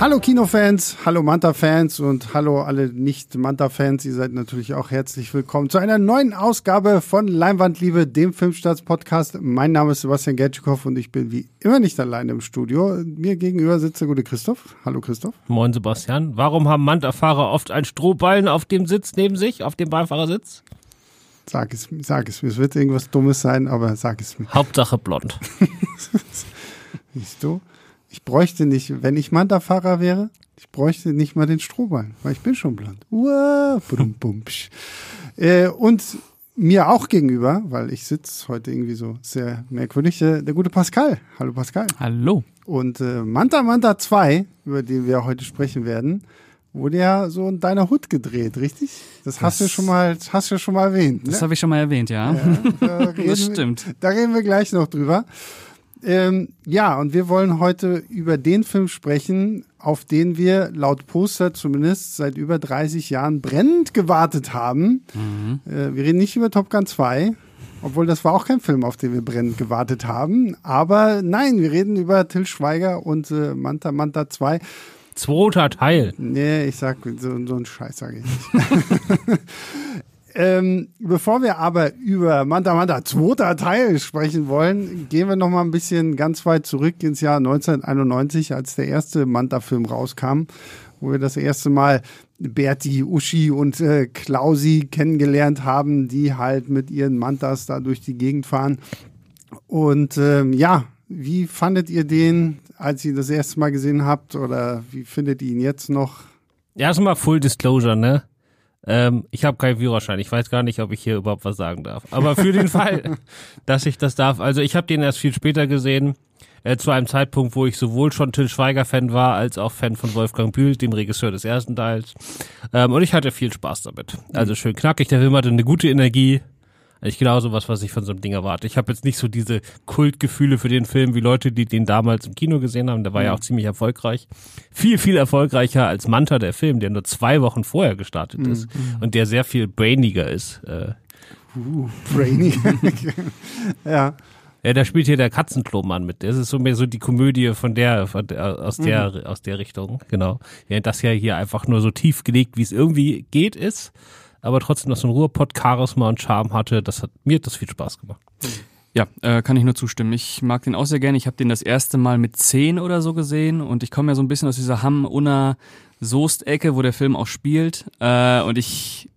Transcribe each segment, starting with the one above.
Hallo Kinofans, hallo Manta-Fans und hallo alle Nicht-Manta-Fans. Ihr seid natürlich auch herzlich willkommen zu einer neuen Ausgabe von Leinwandliebe, dem Filmstarts-Podcast. Mein Name ist Sebastian Gertschikow und ich bin wie immer nicht alleine im Studio. Mir gegenüber sitzt der gute Christoph. Hallo Christoph. Moin Sebastian. Warum haben Manta-Fahrer oft einen Strohballen auf dem Sitz neben sich, auf dem Beifahrersitz? Sag es, sag es mir. Es wird irgendwas Dummes sein, aber sag es mir. Hauptsache blond. Siehst du? Ich bräuchte nicht, wenn ich Manta-Fahrer wäre, ich bräuchte nicht mal den Strohballen, weil ich bin schon blond. Uah, brum, bum, äh, und mir auch gegenüber, weil ich sitze heute irgendwie so sehr merkwürdig, äh, der gute Pascal. Hallo Pascal. Hallo. Und äh, Manta Manta 2, über den wir heute sprechen werden, wurde ja so in deiner Hut gedreht, richtig? Das, hast du schon mal, das hast du schon mal erwähnt. Ne? Das habe ich schon mal erwähnt, ja. ja da das stimmt. Da reden wir gleich noch drüber. Ähm, ja, und wir wollen heute über den Film sprechen, auf den wir laut Poster zumindest seit über 30 Jahren brennend gewartet haben. Mhm. Äh, wir reden nicht über Top Gun 2, obwohl das war auch kein Film, auf den wir brennend gewartet haben. Aber nein, wir reden über Till Schweiger und äh, Manta Manta 2. Zweiter Teil. Nee, ich sag so, so einen Scheiß sage ich nicht. Ähm, bevor wir aber über Manta Manta zweiter Teil sprechen wollen, gehen wir noch mal ein bisschen ganz weit zurück ins Jahr 1991, als der erste Manta-Film rauskam, wo wir das erste Mal Berti, Uschi und äh, Klausi kennengelernt haben, die halt mit ihren Mantas da durch die Gegend fahren. Und ähm, ja, wie fandet ihr den, als ihr das erste Mal gesehen habt, oder wie findet ihr ihn jetzt noch? Erstmal Full Disclosure, ne? Ähm, ich habe keinen Führerschein. Ich weiß gar nicht, ob ich hier überhaupt was sagen darf. Aber für den Fall, dass ich das darf. Also ich habe den erst viel später gesehen. Äh, zu einem Zeitpunkt, wo ich sowohl schon Till Schweiger-Fan war, als auch Fan von Wolfgang Bühl, dem Regisseur des ersten Teils. Ähm, und ich hatte viel Spaß damit. Also schön knackig, der Film hatte eine gute Energie. Ich genau sowas, was ich von so einem Ding erwarte. Ich habe jetzt nicht so diese Kultgefühle für den Film wie Leute, die den damals im Kino gesehen haben. Der war ja mhm. auch ziemlich erfolgreich. Viel, viel erfolgreicher als Manta, der Film, der nur zwei Wochen vorher gestartet ist mhm. und der sehr viel brainiger ist. Äh, uh, brainiger. ja. Ja, da spielt hier der Katzenklomann mit. Das ist so mehr so die Komödie von der, von der aus der, mhm. aus der Richtung, genau. Ja, das ja hier einfach nur so tief gelegt, wie es irgendwie geht, ist aber trotzdem noch so ein Ruhrpott-Charisma und Charme hatte. Das hat mir das viel Spaß gemacht. Ja, äh, kann ich nur zustimmen. Ich mag den auch sehr gerne. Ich habe den das erste Mal mit zehn oder so gesehen und ich komme ja so ein bisschen aus dieser Hamm-Unna-Soest-Ecke, wo der Film auch spielt. Äh, und ich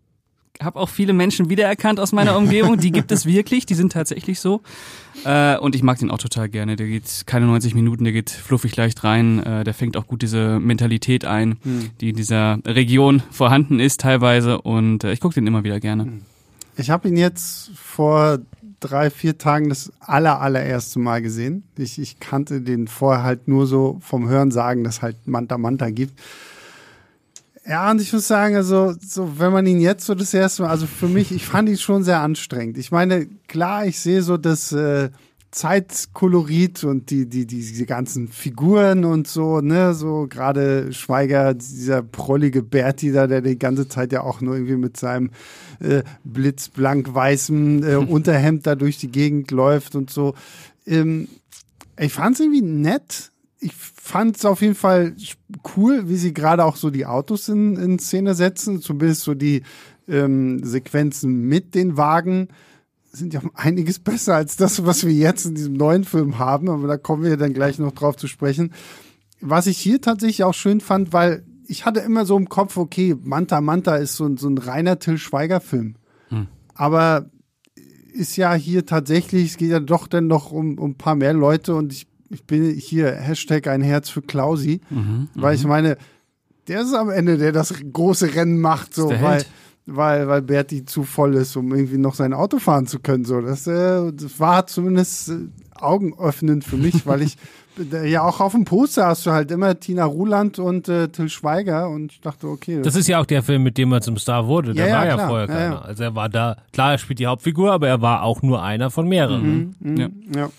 habe auch viele Menschen wiedererkannt aus meiner Umgebung. Die gibt es wirklich, die sind tatsächlich so. Äh, und ich mag den auch total gerne. Der geht keine 90 Minuten, der geht fluffig leicht rein. Äh, der fängt auch gut diese Mentalität ein, hm. die in dieser Region vorhanden ist teilweise. Und äh, ich gucke den immer wieder gerne. Hm. Ich habe ihn jetzt vor drei, vier Tagen das aller, allererste Mal gesehen. Ich, ich kannte den vorher halt nur so vom Hören sagen, dass halt Manta Manta gibt. Ja, und ich muss sagen, also, so, wenn man ihn jetzt so das erste Mal, also für mich, ich fand ihn schon sehr anstrengend. Ich meine, klar, ich sehe so das äh, Zeitkolorit und die, die, die, diese ganzen Figuren und so, ne, so gerade Schweiger, dieser prollige Berti da, der die ganze Zeit ja auch nur irgendwie mit seinem äh, blitzblank weißen äh, Unterhemd da durch die Gegend läuft und so. Ähm, ich fand es irgendwie nett, ich fand es auf jeden Fall cool, wie sie gerade auch so die Autos in, in Szene setzen, zumindest so die ähm, Sequenzen mit den Wagen sind ja einiges besser als das, was wir jetzt in diesem neuen Film haben, aber da kommen wir dann gleich noch drauf zu sprechen. Was ich hier tatsächlich auch schön fand, weil ich hatte immer so im Kopf, okay, Manta Manta ist so, ein, so ein reiner Till Schweiger-Film. Hm. Aber ist ja hier tatsächlich, es geht ja doch dann noch um, um ein paar mehr Leute und ich ich bin hier, Hashtag ein Herz für Klausi, mhm, weil ich mhm. meine, der ist am Ende, der das große Rennen macht, so, weil, weil, weil Berti zu voll ist, um irgendwie noch sein Auto fahren zu können. So, das, äh, das war zumindest äh, augenöffnend für mich, weil ich ja auch auf dem Poster hast du halt immer Tina Ruland und äh, Till Schweiger und ich dachte, okay. Das, das ist ja auch der Film, mit dem er zum Star wurde. Der ja, war ja, ja vorher keiner. Also er war da, klar, er spielt die Hauptfigur, aber er war auch nur einer von mehreren. Mhm, mh, ja.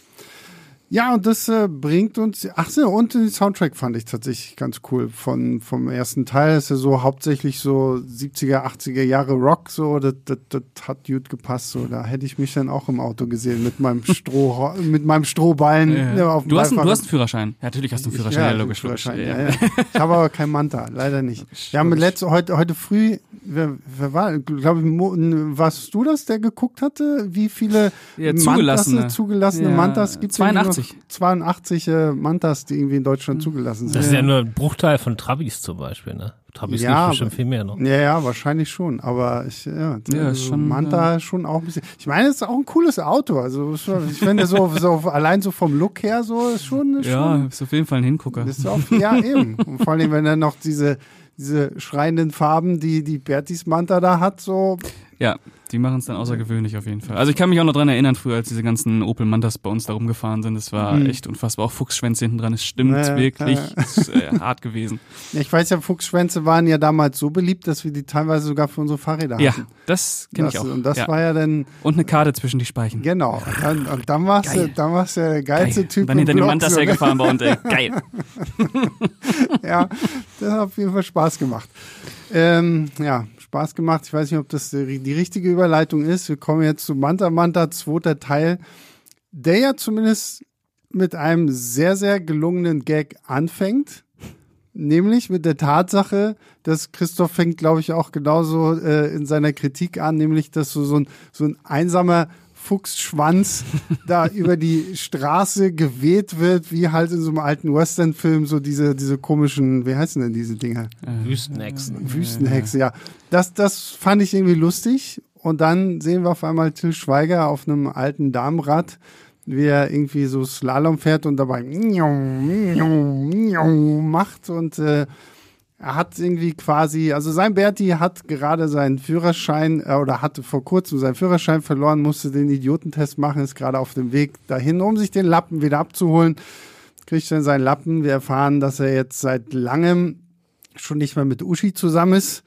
Ja. Und das äh, bringt uns, ach so, und den Soundtrack fand ich tatsächlich ganz cool von, vom ersten Teil. Das ist ja so hauptsächlich so 70er, 80er Jahre Rock, so, das, das, das hat gut gepasst, so. Da hätte ich mich dann auch im Auto gesehen mit meinem Stroh, mit meinem Strohballen. Ja. Ja, auf dem Du, hast, einen- du hast einen Führerschein. Ja, natürlich hast du einen Führerschein. ja, Ja, logisch. Führerschein, ja, ja. Ich habe aber kein Manta, leider nicht. Wir haben letzte, heute, heute früh, wer, wer war, glaube ich, warst du das, der geguckt hatte, wie viele zugelassene. Mantas, zugelassene Mantas gibt es? 82. 82 äh, Mantas, die irgendwie in Deutschland zugelassen sind. Das ist ja nur ein Bruchteil von Trabis zum Beispiel, ne? Trabis Ja, bestimmt viel mehr noch. Ja, ja, wahrscheinlich schon. Aber ich, ja, Ja, also schon, Manta schon auch ein bisschen. Ich meine, es ist auch ein cooles Auto. Also ich finde so, so allein so vom Look her so ist schon, ist Ja, schon ist auf jeden Fall ein Hingucker. ist auch, ja eben. Und vor allem, wenn er noch diese diese schreienden Farben, die die Bertis Manta da hat, so Ja, die machen es dann außergewöhnlich auf jeden Fall. Also ich kann mich auch noch dran erinnern, früher, als diese ganzen Opel Mantas bei uns da rumgefahren sind. Das war Mhm. echt unfassbar. Auch Fuchsschwänze hinten dran. Es stimmt Ja, wirklich. ja. Es ist äh, hart gewesen. ich weiß ja, Fuchsschwänze waren ja damals so beliebt, dass wir die teilweise sogar für unsere Fahrräder Ja, hatten. das kenne ich auch. Und das ja. war ja dann Und eine Karte zwischen die Speichen. genau. Und dann, und dann warst du, Geil. dann warst du der geilste Geil. Typ. Und dann hinter dem Mantas ne? hergefahren bei uns. Ey. Geil. ja, das hat auf jeden Fall Spaß gemacht. Ähm, ja, Spaß gemacht. Ich weiß nicht, ob das die richtige Überleitung ist. Wir kommen jetzt zu Manta Manta, zweiter Teil, der ja zumindest mit einem sehr, sehr gelungenen Gag anfängt. Nämlich mit der Tatsache, dass Christoph fängt, glaube ich, auch genauso äh, in seiner Kritik an, nämlich, dass so, so, ein, so ein einsamer Fuchsschwanz da über die Straße geweht wird, wie halt in so einem alten Western-Film, so diese, diese komischen, wie heißen denn diese Dinger? Wüstenhexen. Wüstenhexe, ja. Das, das fand ich irgendwie lustig. Und dann sehen wir auf einmal Till Schweiger auf einem alten Damenrad, wie er irgendwie so Slalom fährt und dabei macht und äh, er hat irgendwie quasi, also sein Berti hat gerade seinen Führerschein äh, oder hatte vor kurzem seinen Führerschein verloren, musste den Idiotentest machen, ist gerade auf dem Weg dahin, um sich den Lappen wieder abzuholen. Kriegt dann seinen Lappen. Wir erfahren, dass er jetzt seit langem schon nicht mehr mit Uschi zusammen ist.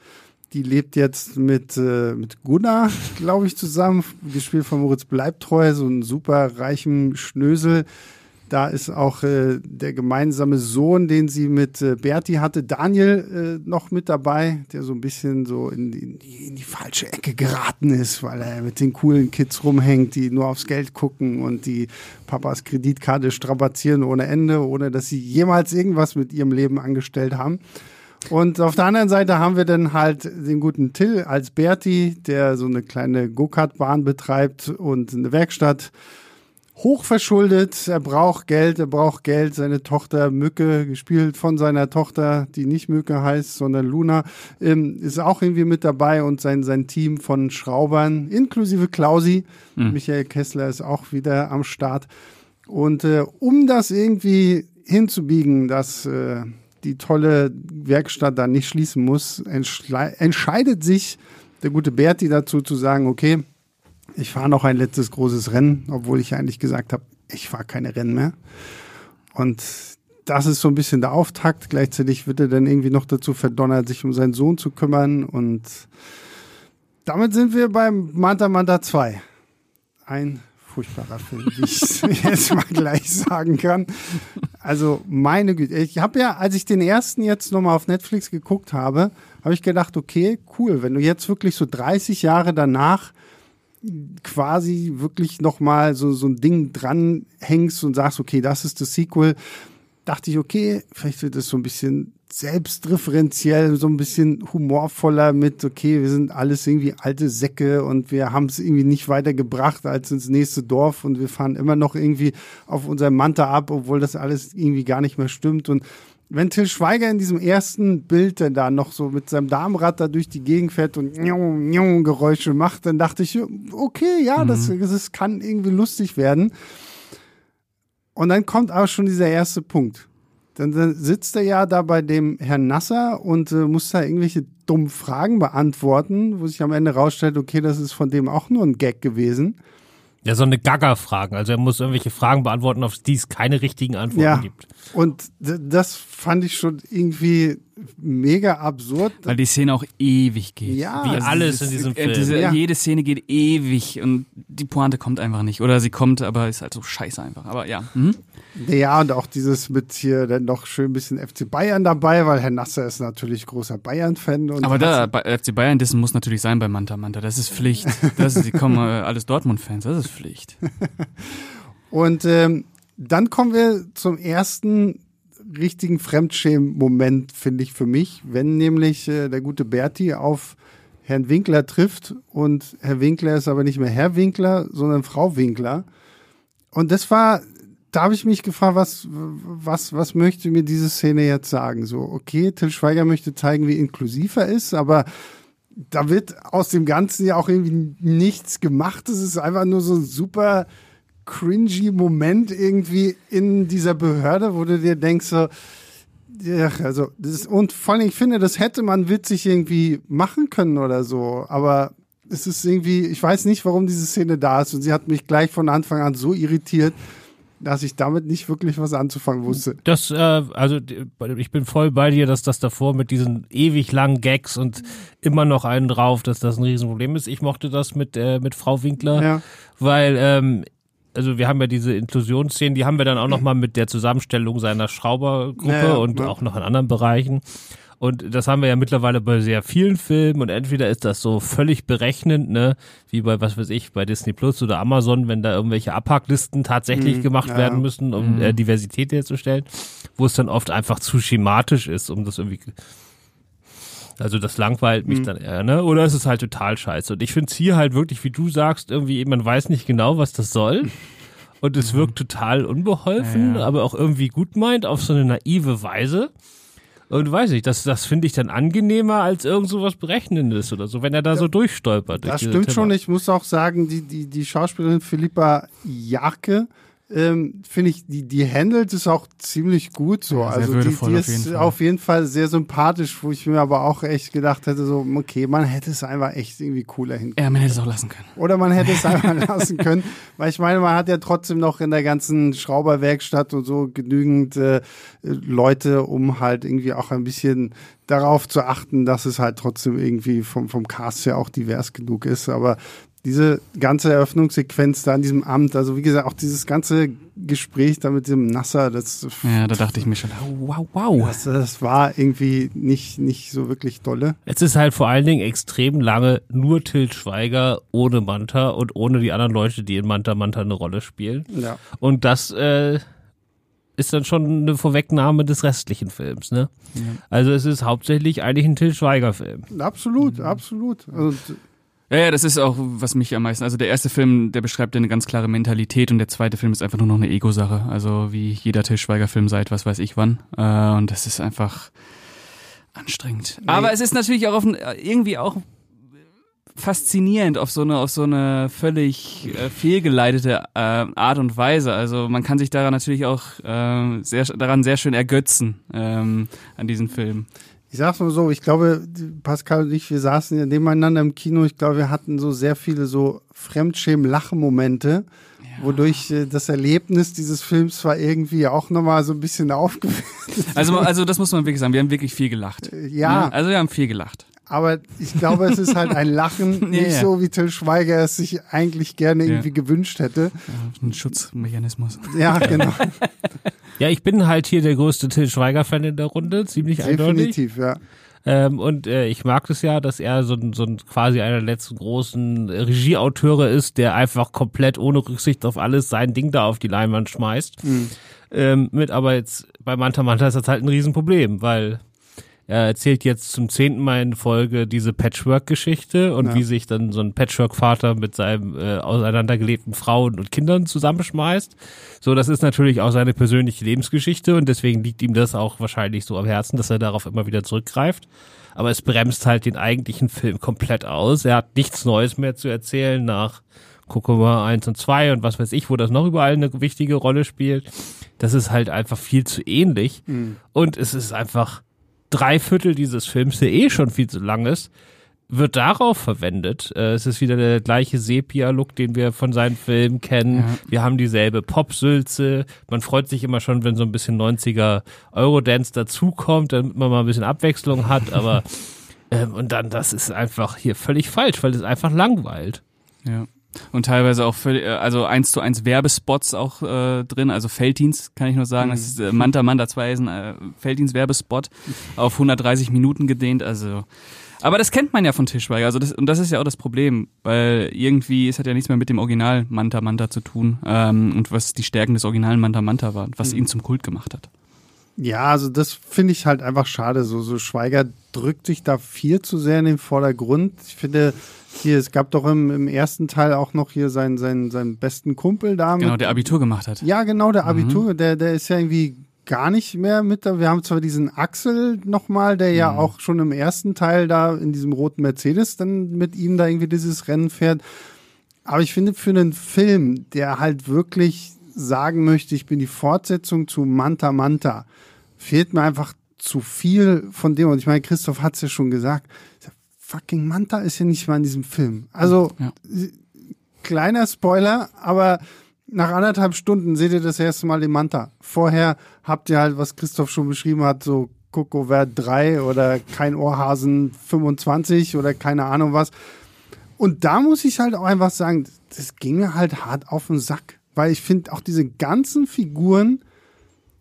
Die lebt jetzt mit, äh, mit Gunnar, glaube ich, zusammen, gespielt von Moritz Bleibtreu, so ein super reichen Schnösel. Da ist auch äh, der gemeinsame Sohn, den sie mit äh, Berti hatte, Daniel, äh, noch mit dabei, der so ein bisschen so in die, in die, falsche Ecke geraten ist, weil er mit den coolen Kids rumhängt, die nur aufs Geld gucken und die Papas Kreditkarte strapazieren ohne Ende, ohne dass sie jemals irgendwas mit ihrem Leben angestellt haben. Und auf der anderen Seite haben wir dann halt den guten Till als Berti, der so eine kleine Go-Kart-Bahn betreibt und eine Werkstatt. Hochverschuldet, er braucht Geld, er braucht Geld. Seine Tochter Mücke, gespielt von seiner Tochter, die nicht Mücke heißt, sondern Luna, ähm, ist auch irgendwie mit dabei und sein, sein Team von Schraubern, inklusive Klausi. Michael Kessler ist auch wieder am Start. Und äh, um das irgendwie hinzubiegen, dass äh, die tolle Werkstatt da nicht schließen muss, entscheidet sich der gute Berti dazu zu sagen, okay, ich fahre noch ein letztes großes Rennen, obwohl ich eigentlich gesagt habe, ich fahre keine Rennen mehr. Und das ist so ein bisschen der Auftakt. Gleichzeitig wird er dann irgendwie noch dazu verdonnert, sich um seinen Sohn zu kümmern. Und damit sind wir beim Manta Manta 2. Ein furchtbarer Film, wie ich jetzt mal gleich sagen kann. Also meine Güte, ich habe ja, als ich den ersten jetzt nochmal auf Netflix geguckt habe, habe ich gedacht, okay, cool, wenn du jetzt wirklich so 30 Jahre danach quasi wirklich nochmal so, so ein Ding dranhängst und sagst, okay, das ist das Sequel, dachte ich, okay, vielleicht wird es so ein bisschen selbstreferenziell, so ein bisschen humorvoller mit, okay, wir sind alles irgendwie alte Säcke und wir haben es irgendwie nicht weitergebracht als ins nächste Dorf und wir fahren immer noch irgendwie auf unserem Manta ab, obwohl das alles irgendwie gar nicht mehr stimmt und wenn Till Schweiger in diesem ersten Bild dann da noch so mit seinem Damenrad da durch die Gegend fährt und njau, njau Geräusche macht, dann dachte ich, okay, ja, das, das kann irgendwie lustig werden. Und dann kommt aber schon dieser erste Punkt. Dann, dann sitzt er ja da bei dem Herrn Nasser und äh, muss da irgendwelche dummen Fragen beantworten, wo sich am Ende rausstellt, okay, das ist von dem auch nur ein Gag gewesen. Ja, so eine Gaga-Fragen. Also er muss irgendwelche Fragen beantworten, auf die es keine richtigen Antworten Ja. gibt. Und das fand ich schon irgendwie mega absurd. Weil die Szene auch ewig geht. Ja, Wie also alles in diesem Äh, Film. diese, Ja. Jede Szene geht ewig und die Pointe kommt einfach nicht. Oder sie kommt, aber ist halt so scheiße einfach. Aber ja. Mhm. Ja, und auch dieses mit hier dann noch schön ein bisschen FC Bayern dabei, weil Herr Nasser ist natürlich großer Bayern-Fan. Aber da, bei FC Bayern, das muss natürlich sein bei Manta Manta. Das ist Pflicht. Das ist, die kommen äh, alles Dortmund-Fans. Das ist Pflicht. Und ähm, dann kommen wir zum ersten richtigen Fremdschämen-Moment, finde ich für mich, wenn nämlich äh, der gute Berti auf Herrn Winkler trifft und Herr Winkler ist aber nicht mehr Herr Winkler, sondern Frau Winkler. Und das war, da habe ich mich gefragt, was, was, was möchte mir diese Szene jetzt sagen? So, okay, Till Schweiger möchte zeigen, wie inklusiv er ist, aber da wird aus dem Ganzen ja auch irgendwie nichts gemacht. Es ist einfach nur so ein super cringy Moment irgendwie in dieser Behörde, wo du dir denkst so, ja, also das ist, und vor allem, ich finde, das hätte man witzig irgendwie machen können oder so, aber es ist irgendwie, ich weiß nicht, warum diese Szene da ist und sie hat mich gleich von Anfang an so irritiert, dass ich damit nicht wirklich was anzufangen wusste. Das, äh, also ich bin voll bei dir, dass das davor mit diesen ewig langen Gags und immer noch einen drauf, dass das ein Riesenproblem ist. Ich mochte das mit, äh, mit Frau Winkler, Ja. weil, ähm, also wir haben ja diese Inklusionsszenen, die haben wir dann auch nochmal mit der Zusammenstellung seiner Schraubergruppe Ja, ja, und ja. auch noch in anderen Bereichen. Und das haben wir ja mittlerweile bei sehr vielen Filmen und entweder ist das so völlig berechnend, ne, wie bei, was weiß ich, bei Disney Plus oder Amazon, wenn da irgendwelche Abhacklisten tatsächlich Mhm, gemacht ja. werden müssen, um äh, Diversität herzustellen, wo es dann oft einfach zu schematisch ist, um das irgendwie also das langweilt Mhm. mich dann eher, ne? Oder es ist halt total scheiße. Und ich finde es hier halt wirklich, wie du sagst, irgendwie, man weiß nicht genau, was das soll. Und es wirkt total unbeholfen, Mhm. Ja, ja. aber auch irgendwie gut meint, auf so eine naive Weise. Und weiß ich, das, das finde ich dann angenehmer als irgend so was Berechnendes oder so, wenn er da so durchstolpert. durch Das stimmt schon. Thema. Ich muss auch sagen, die, die, die Schauspielerin Philippa Jarke, ähm, finde ich, die, die handelt es auch ziemlich gut so. Ja, also die, die auf jeden ist auf jeden Fall sehr sympathisch, wo ich mir aber auch echt gedacht hätte, so, okay, man hätte es einfach echt irgendwie cooler hinkriegen. Ja, man hätte es auch lassen können. Oder man hätte es einfach lassen können. Weil ich meine, man hat ja trotzdem noch in der ganzen Schrauberwerkstatt und so genügend äh, Leute, um halt irgendwie auch ein bisschen darauf zu achten, dass es halt trotzdem irgendwie vom, vom Cast her auch divers genug ist. Aber diese ganze Eröffnungssequenz da in diesem Amt, also wie gesagt, auch dieses ganze Gespräch da mit dem Nasser, das, Ja, da dachte ich mir schon, wow, wow. das, das war irgendwie nicht, nicht so wirklich dolle. Es ist halt vor allen Dingen extrem lange nur Til Schweiger ohne Manta und ohne die anderen Leute, die in Manta Manta eine Rolle spielen. Ja. Und das äh, ist dann schon eine Vorwegnahme des restlichen Films, ne? Also es ist hauptsächlich eigentlich ein Til Schweiger-Film. Absolut, absolut. Und Ja, ja, das ist auch, was mich am meisten, also der erste Film, der beschreibt eine ganz klare Mentalität und der zweite Film ist einfach nur noch eine Ego-Sache. Also wie jeder Til Schweiger-Film seit was weiß ich wann. Äh, und das ist einfach anstrengend. Aber es ist natürlich auch auf, irgendwie auch faszinierend auf so eine, auf so eine völlig äh, fehlgeleitete äh, Art und Weise. Also man kann sich daran natürlich auch äh, sehr, daran sehr schön ergötzen, ähm, an diesem Film. Ich sag's mal so, ich glaube, Pascal und ich, wir saßen ja nebeneinander im Kino. Ich glaube, wir hatten so sehr viele so Fremdschämen-Lachen-Momente, wodurch äh, das Erlebnis dieses Films war irgendwie auch nochmal so ein bisschen aufgewertet. Also, also das muss man wirklich sagen, wir haben wirklich viel gelacht. Ja, Ne? Also wir haben viel gelacht. Aber ich glaube, es ist halt ein Lachen, nicht ja. so wie Till Schweiger es sich eigentlich gerne irgendwie gewünscht hätte. Ein Schutzmechanismus. Ja, genau, Ja, ich bin halt hier der größte Til Schweiger-Fan in der Runde, ziemlich eindeutig. definitiv, ja. Ähm, und äh, ich mag das ja, dass er so, ein- so ein, quasi einer der letzten großen Regieauteure ist, der einfach komplett ohne Rücksicht auf alles sein Ding da auf die Leinwand schmeißt. Ähm, mit aber jetzt bei Manta Manta ist das halt ein Riesenproblem, weil er erzählt jetzt zum zehnten Mal in Folge diese Patchwork-Geschichte und Ja. wie sich dann so ein Patchwork-Vater mit seinem äh, auseinandergelebten Frauen und Kindern zusammenschmeißt. So, das ist natürlich auch seine persönliche Lebensgeschichte und deswegen liegt ihm das auch wahrscheinlich so am Herzen, dass er darauf immer wieder zurückgreift. Aber es bremst halt den eigentlichen Film komplett aus. Er hat nichts Neues mehr zu erzählen nach Kokoma 1 und 2 und was weiß ich, wo das noch überall eine wichtige Rolle spielt. Das ist halt einfach viel zu ähnlich. Und es ist einfach drei Viertel dieses Films, der eh schon viel zu lang ist, wird darauf verwendet. Äh, es ist wieder der gleiche Sepia-Look, den wir von seinen Filmen kennen. Ja. Wir haben dieselbe Popsülze. Man freut sich immer schon, wenn so ein bisschen 90er Eurodance dazukommt, damit man mal ein bisschen Abwechslung hat. Aber ähm, und dann, das ist einfach hier völlig falsch, weil es einfach langweilt. Ja. Und teilweise auch völlig, äh, also eins zu eins Werbespots auch äh, drin, also Felddienst kann ich nur sagen, mhm. das ist äh, Manta Manta 2 ist ein äh, Felddienst Werbespot auf 130 Minuten gedehnt, also aber das kennt man ja von Tischweiger, also das, und das ist ja auch das Problem, weil irgendwie, es hat ja nichts mehr mit dem Original Manta Manta zu tun ähm, und was die Stärken des originalen Manta Manta waren, was mhm. ihn zum Kult gemacht hat. Ja, also das finde ich halt einfach schade. So, so Schweiger drückt sich da viel zu sehr in den Vordergrund. Ich finde, hier, es gab doch im, im ersten Teil auch noch hier seinen, seinen, seinen besten Kumpel da. Genau, der Abitur gemacht hat. Ja, genau, der mhm. Abitur, mhm. der, der ist ja irgendwie gar nicht mehr mit da. Wir haben zwar diesen Axel nochmal, der ja mhm. auch schon im ersten Teil da in diesem roten Mercedes dann mit ihm da irgendwie dieses Rennen fährt. Aber ich finde, für einen Film, der halt wirklich sagen möchte, ich bin die Fortsetzung zu Manta Manta, fehlt mir einfach zu viel von dem. Und ich meine, Christoph hat es ja schon gesagt, fucking Manta ist ja nicht mal in diesem Film. Also, ja. kleiner Spoiler, aber nach anderthalb Stunden seht ihr das erste Mal den Manta. Vorher habt ihr halt, was Christoph schon beschrieben hat, so Coco Vert 3 oder kein Ohrhasen 25 oder keine Ahnung was. Und da muss ich halt auch einfach sagen, das ging mir halt hart auf den Sack. Weil ich finde, auch diese ganzen Figuren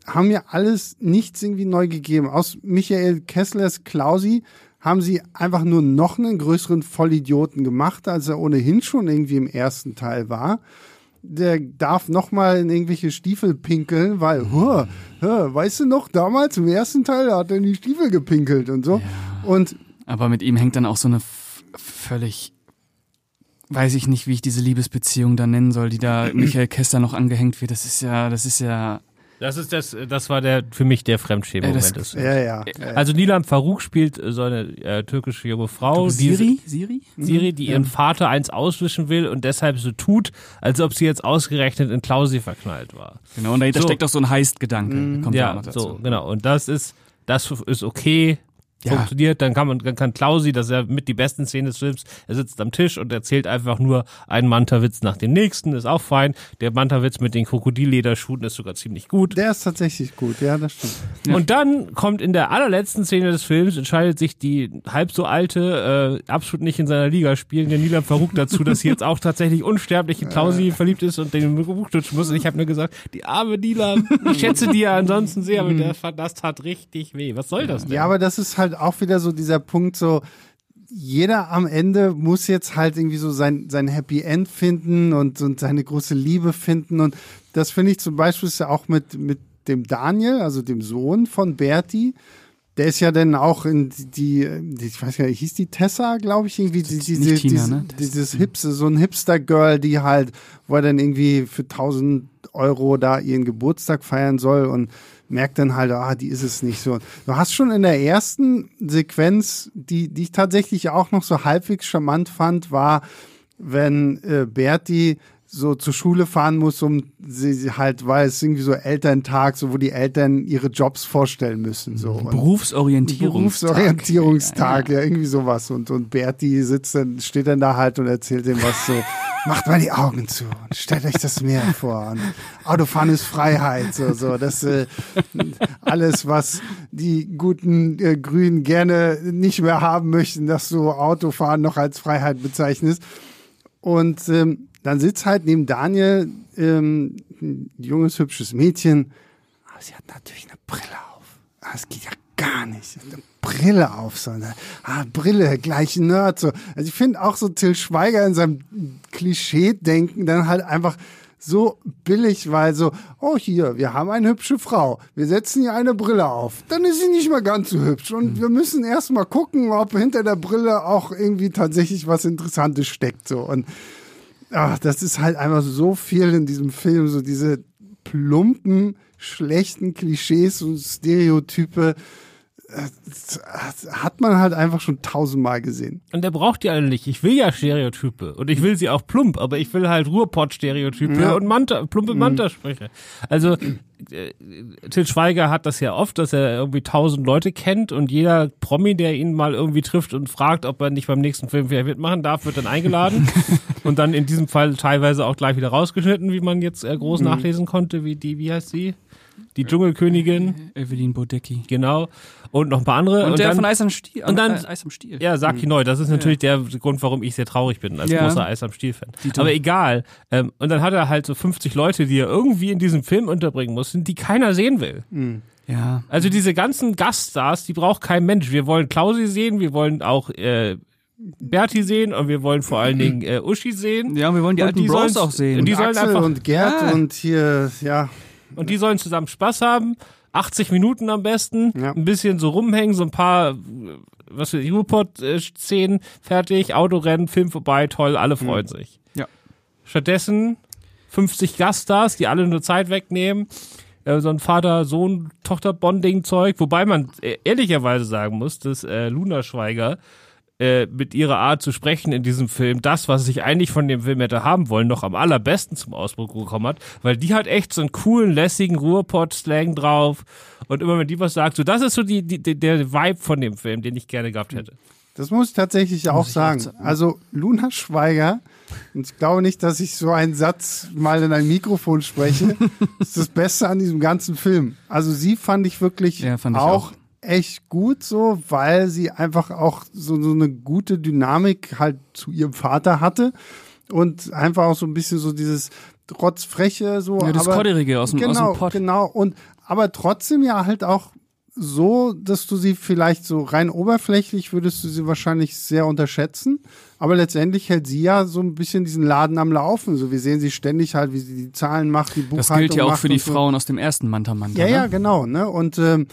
haben mir alles nichts irgendwie neu gegeben. Aus Michael Kesslers Klausi haben sie einfach nur noch einen größeren Vollidioten gemacht, als er ohnehin schon irgendwie im ersten Teil war. Der darf noch mal in irgendwelche Stiefel pinkeln, weil, huh, huh, weißt du noch, damals im ersten Teil hat er in die Stiefel gepinkelt und so. Ja, und aber mit ihm hängt dann auch so eine völlig weiß ich nicht, wie ich diese Liebesbeziehung da nennen soll, die da Michael Kester noch angehängt wird. Das ist ja, das ist ja das ist das, das war der für mich der Fremdschämen-Moment. Ja, ja, ja, Also Nilam Farouk spielt so eine äh, türkische junge Frau, Siri, die, Siri, Siri, die ihren Vater eins auswischen will und deshalb so tut, als ob sie jetzt ausgerechnet in Klausi verknallt war. Genau, und dahinter so. steckt auch so ein Heist-Gedanke. Mhm. Ja, so genau. Und das ist das ist okay ja. funktioniert, dann kann man, dann kann Klausi, das ist ja mit die besten Szenen des Films, er sitzt am Tisch und erzählt einfach nur einen Manta-Witz nach dem nächsten, ist auch fein. Der Manta-Witz mit den Krokodillederschuhen ist sogar ziemlich gut. Der ist tatsächlich gut, ja, das stimmt. Ja. Und dann kommt in der allerletzten Szene des Films, entscheidet sich die halb so alte, äh, absolut nicht in seiner Liga spielende Nilam Farouk dazu, dass sie jetzt auch tatsächlich unsterbliche Klausi verliebt ist und den Buch lutschen muss. Und ich habe nur gesagt, die arme Nilam, ich schätze die ja ansonsten sehr, aber der, das tat richtig weh. Was soll das denn? Ja, aber das ist halt auch wieder so dieser Punkt, so jeder am Ende muss jetzt halt irgendwie so sein, sein Happy End finden und, und seine große Liebe finden. Und das finde ich zum Beispiel ja auch mit, mit dem Daniel, also dem Sohn von Berti. Der ist ja dann auch in die, die ich weiß gar nicht, hieß die Tessa, glaube ich, irgendwie, die, diese, China, diese, ne? dieses Hipster, so ein Hipster-Girl, die halt, wo er dann irgendwie für 1000 Euro da ihren Geburtstag feiern soll und merkt dann halt, ah, die ist es nicht so. Du hast schon in der ersten Sequenz, die, die ich tatsächlich auch noch so halbwegs charmant fand, war, wenn äh, Berti so zur Schule fahren muss, um sie, halt, weil es irgendwie so Elterntag, so wo die Eltern ihre Jobs vorstellen müssen. So. Und Berufsorientierungstag. Berufsorientierungstag, ja, ja, irgendwie sowas. Und, und Berti sitzt dann, steht dann da halt und erzählt ihm was so. Macht mal die Augen zu und stellt euch das Meer vor. Und Autofahren ist Freiheit. So, so. Das äh, alles, was die guten äh, Grünen gerne nicht mehr haben möchten, dass du Autofahren noch als Freiheit bezeichnest. Und ähm, dann sitzt halt neben Daniel ähm, ein junges, hübsches Mädchen. Aber sie hat natürlich eine Brille auf. Das geht ja gar nicht. Brille auf, so eine ah, Brille, gleich Nerd. So. Also ich finde auch so Till Schweiger in seinem Klischee-Denken dann halt einfach so billig, weil so, oh hier, wir haben eine hübsche Frau, wir setzen ihr eine Brille auf, dann ist sie nicht mehr ganz so hübsch und mhm. wir müssen erst mal gucken, ob hinter der Brille auch irgendwie tatsächlich was Interessantes steckt so und ach, das ist halt einfach so viel in diesem Film, so diese plumpen, schlechten Klischees und Stereotype. Äh, hat man halt einfach schon tausendmal gesehen. Und der braucht die alle nicht. Ich will ja Stereotype. Und ich will sie auch plump, aber ich will halt Ruhrpott-Stereotype Ja. und Manta, plumpe Manta-Sprüche. Also, äh, Til Schweiger hat das ja oft, dass er irgendwie tausend Leute kennt und jeder Promi, der ihn mal irgendwie trifft und fragt, ob er nicht beim nächsten Film wieder mitmachen darf, wird dann eingeladen. und dann in diesem Fall teilweise auch gleich wieder rausgeschnitten, wie man jetzt äh, groß nachlesen konnte, wie die, wie heißt sie? Die Dschungelkönigin, Evelyn Bodecki. genau. Und noch ein paar andere. Und, der dann, von Eis am Stiel. und dann- äh, Eis am Stiel. ja, Saki Neu, das ist natürlich der Grund, warum ich sehr traurig bin, als Ja. großer Eis am Stiel-Fan. Aber egal. Ähm, und dann hat er halt so 50 Leute, die er irgendwie in diesem Film unterbringen muss, die keiner sehen will. Ja. Also diese ganzen Gaststars, die braucht kein Mensch. Wir wollen Klausi sehen, wir wollen auch äh, Berti sehen und wir wollen vor allen Dingen äh, Uschi sehen. Ja, und wir wollen die Und alten die Bros auch sehen. die Und sollen Axel einfach- und Gerd Ah. und hier, ja, Und die sollen zusammen Spaß haben. 80 Minuten am besten. Ja. Ein bisschen so rumhängen, so ein paar, äh, was für U-Pod-Szenen, fertig, Autorennen, Film vorbei, toll, alle freuen sich. Ja. Stattdessen 50 Gaststars, die alle nur Zeit wegnehmen. Äh, so ein Vater-Sohn-Tochter-Bonding-Zeug. Wobei man äh, ehrlicherweise sagen muss, dass äh, Luna Schweiger äh, mit ihrer Art zu sprechen in diesem Film das, was ich eigentlich von dem Film hätte haben wollen, noch am allerbesten zum Ausdruck gekommen hat, weil die hat echt so einen coolen, lässigen Ruhrpott-Slang drauf und immer wenn die was sagt, so das ist so die, die, die, der Vibe von dem Film, den ich gerne gehabt hätte. das muss ich tatsächlich auch ich auch sagen. sagen. Also Luna Schweiger, und ich glaube nicht, dass ich so einen Satz mal in ein Mikrofon spreche, ist das Beste an diesem ganzen Film. Also sie fand ich wirklich Ja, fand ich auch, auch. Echt gut so, weil sie einfach auch so, so eine gute Dynamik halt zu ihrem Vater hatte und einfach auch so ein bisschen so dieses Rotzfreche so. Ja, das aber, Kodderige aus dem, aus genau, dem Pott. Genau, und aber trotzdem ja halt auch so, dass du sie vielleicht so rein oberflächlich würdest du sie wahrscheinlich sehr unterschätzen, aber letztendlich hält sie ja so ein bisschen diesen Laden am Laufen. So, wir sehen sie ständig halt, wie sie die Zahlen macht, die Buchhaltung Das gilt ja auch macht für die so. Frauen aus dem ersten Manta Manta. Ja, ne? ja, genau, ne? Und ähm,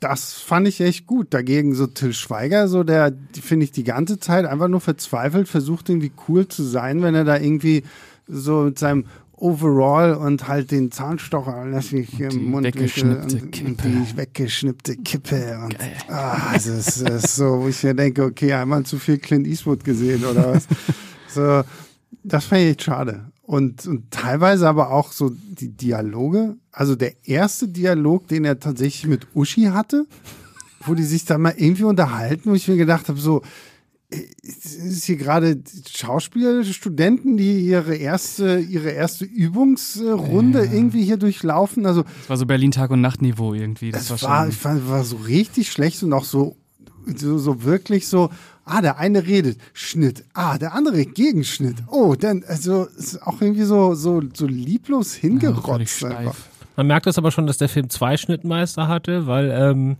das fand ich echt gut. Dagegen so Till Schweiger, so der, finde ich die ganze Zeit einfach nur verzweifelt, versucht irgendwie cool zu sein, wenn er da irgendwie so mit seinem Overall und halt den Zahnstocher lässig die im Mund weggeschnippte und, Kippe. und die weggeschnippte Kippe und ah, es ist, es ist so, wo ich mir denke, okay, einmal zu viel Clint Eastwood gesehen oder was. so, das fand ich echt schade. Und, und teilweise aber auch so die Dialoge. Also der erste Dialog, den er tatsächlich mit Uschi hatte, wo die sich da mal irgendwie unterhalten, wo ich mir gedacht habe, so, äh, ist hier gerade Schauspielstudenten, die ihre erste, ihre erste Übungsrunde irgendwie hier durchlaufen. Also Das war so Berlin Tag und Nacht Niveau irgendwie. Das, das war, war, schon. ich fand, war so richtig schlecht und auch so, so, so wirklich so, ah, der eine redet, Schnitt, ah, der andere Gegenschnitt. Oh, dann, also, ist auch irgendwie so, so, so lieblos hingerotzt einfach. steif. Man merkt das aber schon, dass der Film zwei Schnittmeister hatte, weil ähm,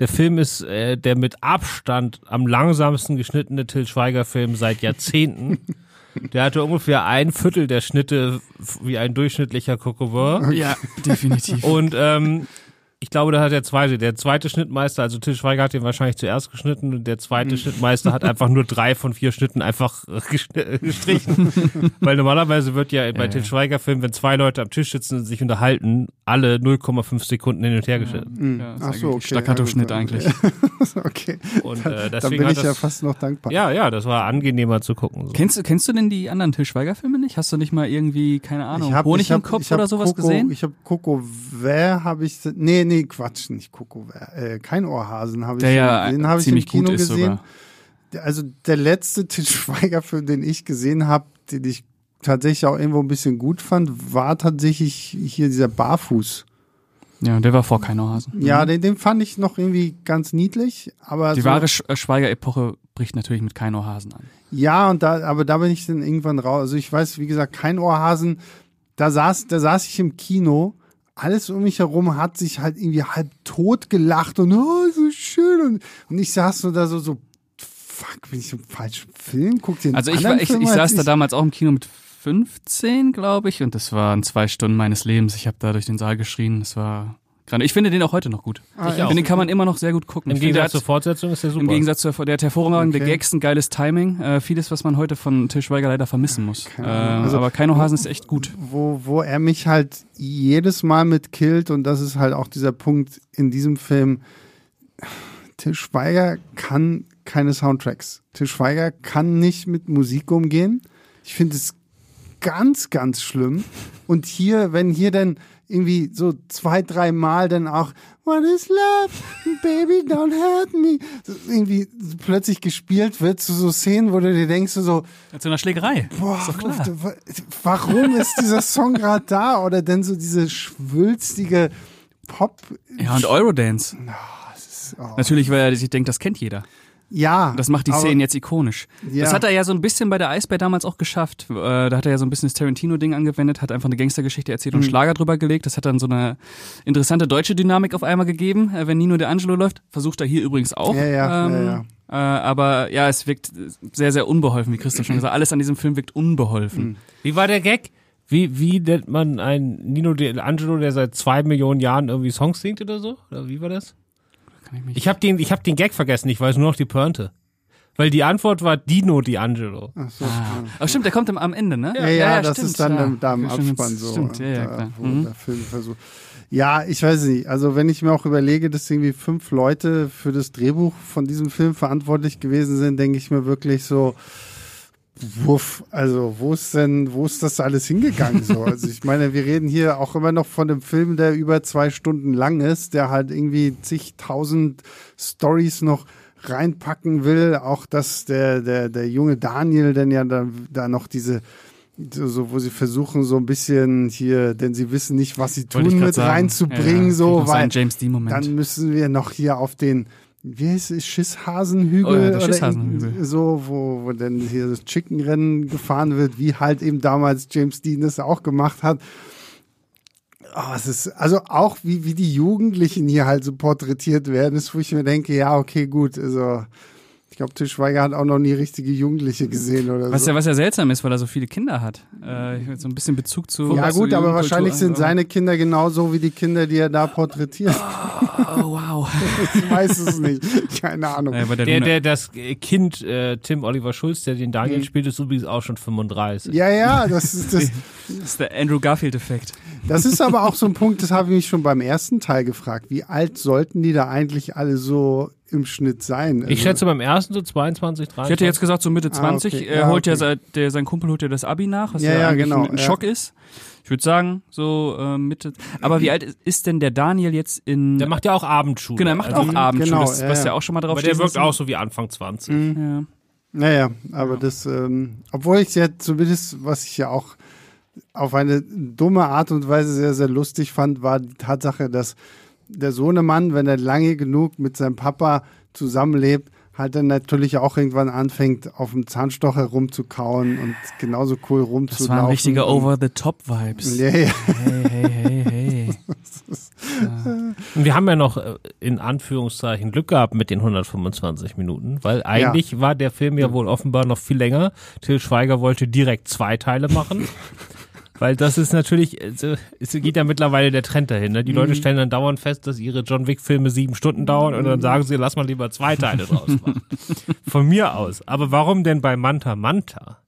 der Film ist äh, der mit Abstand am langsamsten geschnittene Till Schweiger-Film seit Jahrzehnten. der hatte ungefähr ein Viertel der Schnitte wie ein durchschnittlicher Cocover. Ja, definitiv. Und ähm, ich glaube, da hat der zweite, der zweite Schnittmeister, also Till Schweiger hat den wahrscheinlich zuerst geschnitten und der zweite Schnittmeister hat einfach nur drei von vier Schnitten einfach gestrichen. Weil normalerweise wird ja bei Ja, Till ja. Schweiger Filmen, wenn zwei Leute am Tisch sitzen und sich unterhalten, alle 0,5 Sekunden hin und her geschnitten. Ja, Ach so, eigentlich okay. Staccato-Schnitt Ja, eigentlich. okay. Und äh, Dann deswegen bin hat ich das, ja fast noch dankbar. ja, ja, das war angenehmer zu gucken. So. Kennst du, kennst du denn die anderen Till Schweiger-Filme nicht? Hast du nicht mal irgendwie, keine Ahnung, Ich hab- Honig ich hab- im Kopf ich hab oder sowas Coco, gesehen? Ich habe Coco Vert, habe ich, nee, nee, Quatsch, nicht Coco Vert, äh, kein Ohrhasen habe ich, Der ja den habe ich im ziemlich Kino gut ist gesehen. sogar. Also der letzte Til Schweiger-Film, den ich gesehen habe, den ich tatsächlich auch irgendwo ein bisschen gut fand, war tatsächlich hier dieser Barfuß. Ja, der war vor Keinohasen. Ja, den, den fand ich noch irgendwie ganz niedlich, aber Mhm. Die so, wahre Sch äh, Schweiger-Epoche bricht natürlich mit Keinohasen an. ja und da, aber da bin ich dann irgendwann raus. Also ich weiß, wie gesagt, kein Ohrhasen. Da saß, da saß ich im Kino. Alles um mich herum hat sich halt irgendwie halb tot gelacht und oh, so schön und, und ich saß so da so so fuck, bin ich im falschen Film? Guck den Also ich, war, ich, ich saß da damals auch im Kino mit 15, glaube ich, und das waren zwei Stunden meines Lebens. Ich habe da durch den Saal geschrien. Das war gerade. Ich finde den auch heute noch gut. Ah, ich echt? finde, den kann man immer noch sehr gut gucken. Im Ich finde, Gegensatz zur hat, Fortsetzung ist der super. Im Gegensatz zu der hat hervorragende Okay. Gags, ein geiles Timing. Äh, vieles, was man heute von Til Schweiger leider vermissen muss. Äh. Also- aber Keinohasen ist echt gut. wo, wo er mich halt jedes Mal mit killt und das ist halt auch dieser Punkt in diesem Film, Til Schweiger kann keine Soundtracks. Til Schweiger kann nicht mit Musik umgehen. Ich finde es ganz, ganz schlimm. Und hier, wenn hier dann irgendwie so zwei, drei Mal dann auch What is love? Baby, don't hurt me. So irgendwie plötzlich gespielt wird, zu so Szenen, wo du dir denkst, so, Zu einer Schlägerei. boah, ist doch klar. wa- warum ist dieser Song gerade da? Oder denn so diese schwülstige Pop. Ja, und Eurodance. oh. Natürlich, weil er sich denkt, das kennt jeder. Ja. Das macht die Szenen jetzt ikonisch. Ja. Das hat er ja so ein bisschen bei der Eisbär damals auch geschafft. Äh, da hat er ja so ein bisschen das Tarantino-Ding angewendet, hat einfach eine Gangstergeschichte erzählt und Mhm. Schlager drüber gelegt. Das hat dann so eine interessante deutsche Dynamik auf einmal gegeben. Äh, wenn Nino De Angelo läuft, versucht er hier übrigens auch. Ja, ja, ähm, ja, ja. Äh, aber ja, es wirkt sehr, sehr unbeholfen, wie Christoph schon gesagt hat. Alles an diesem Film wirkt unbeholfen. Mhm. Wie war der Gag? Wie, wie nennt man einen Nino D'Angelo, der seit zwei Millionen Jahren irgendwie Songs singt oder so? Oder wie war das? Kann ich mich Ich habe den, ich hab den Gag vergessen, ich weiß nur noch die Pointe. Weil die Antwort war Dino D'Angelo. Ach so, Ah. Oh, stimmt, der kommt am, am Ende, ne? Ja, ja, das stimmt, ist dann ja. da im Ja, Abspann so. Stimmt, ja, ja, klar. Wo Mhm. der Film versucht. Ja, ich weiß nicht. Also wenn ich mir auch überlege, dass irgendwie fünf Leute für das Drehbuch von diesem Film verantwortlich gewesen sind, denke ich mir wirklich so, wuff, also wo ist denn, wo ist das alles hingegangen so? Also ich meine, wir reden hier auch immer noch von einem Film, der über zwei Stunden lang ist, der halt irgendwie zigtausend Stories noch reinpacken will. Auch dass der, der, der junge Daniel dann ja da, da noch diese so, wo sie versuchen, so ein bisschen hier, denn sie wissen nicht, was sie tun, mit sagen. reinzubringen, Ja, so, weil James Dean-Moment. dann müssen wir noch hier auf den, wie heißt es, Schisshasenhügel? Oh ja, Schisshasenhügel. So, wo, wo dann hier das Chicken-Rennen gefahren wird, wie halt eben damals James Dean das auch gemacht hat. Oh, es ist, also auch wie, wie die Jugendlichen hier halt so porträtiert werden, ist, wo ich mir denke, ja, okay, gut, also, ich glaube, Til Schweiger hat auch noch nie richtige Jugendliche gesehen oder Was so. ja, was ja seltsam ist, weil er so viele Kinder hat. Äh, so ein bisschen Bezug zu. ja, gut, aber wahrscheinlich sind seine Kinder genauso wie die Kinder, die er da porträtiert. Oh, wow. Ich weiß es nicht. Keine Ahnung. Ja, der, Der, der, das Kind, äh, Tim Oliver Schulz, der den Daniel Mhm. spielt, ist übrigens auch schon 35. Ja, ja, das ist das. das ist der Andrew Garfield-Effekt. Das ist aber auch so ein Punkt, das habe ich mich schon beim ersten Teil gefragt. Wie alt sollten die da eigentlich alle so im Schnitt sein? Ich Also- schätze beim ersten so 22, 23. Ich hätte jetzt gesagt, so Mitte Ah, 20. okay. Er Ja, holt ja, okay. seit, der, sein Kumpel holt ja das Abi nach, was Ja, ja, ja, eigentlich genau, ein, ja. Schock ist. Ich würde sagen, so äh, Mitte. Aber wie alt ist, ist denn der Daniel jetzt in. Der macht ja auch Abendschule. genau, er macht Also, auch Abendschule, genau, das, ja, was ja. ja auch schon mal drauf Aber der wirkt auch so wie Anfang 20. Mhm. Ja. Naja, aber das, ähm, obwohl ich es ja zumindest, was ich ja auch auf eine dumme Art und Weise sehr, sehr lustig fand, war die Tatsache, dass der Sohnemann, wenn er lange genug mit seinem Papa zusammenlebt, halt dann natürlich auch irgendwann anfängt, auf dem Zahnstocher rumzukauen und genauso cool rumzulaufen. Das waren richtige Over-the-Top-Vibes. Ja, ja. Hey, hey, hey, hey. Und wir haben ja noch äh, in Anführungszeichen Glück gehabt mit den 125 Minuten, weil eigentlich war der Film ja wohl offenbar noch viel länger. Till Schweiger wollte direkt zwei Teile machen. Weil das ist natürlich, also, es geht ja mittlerweile der Trend dahin. Ne? Die Leute stellen dann dauernd fest, dass ihre John Wick-Filme sieben Stunden dauern und dann sagen sie, lass mal lieber zwei Teile draus machen. Von mir aus. Aber warum denn bei Manta Manta?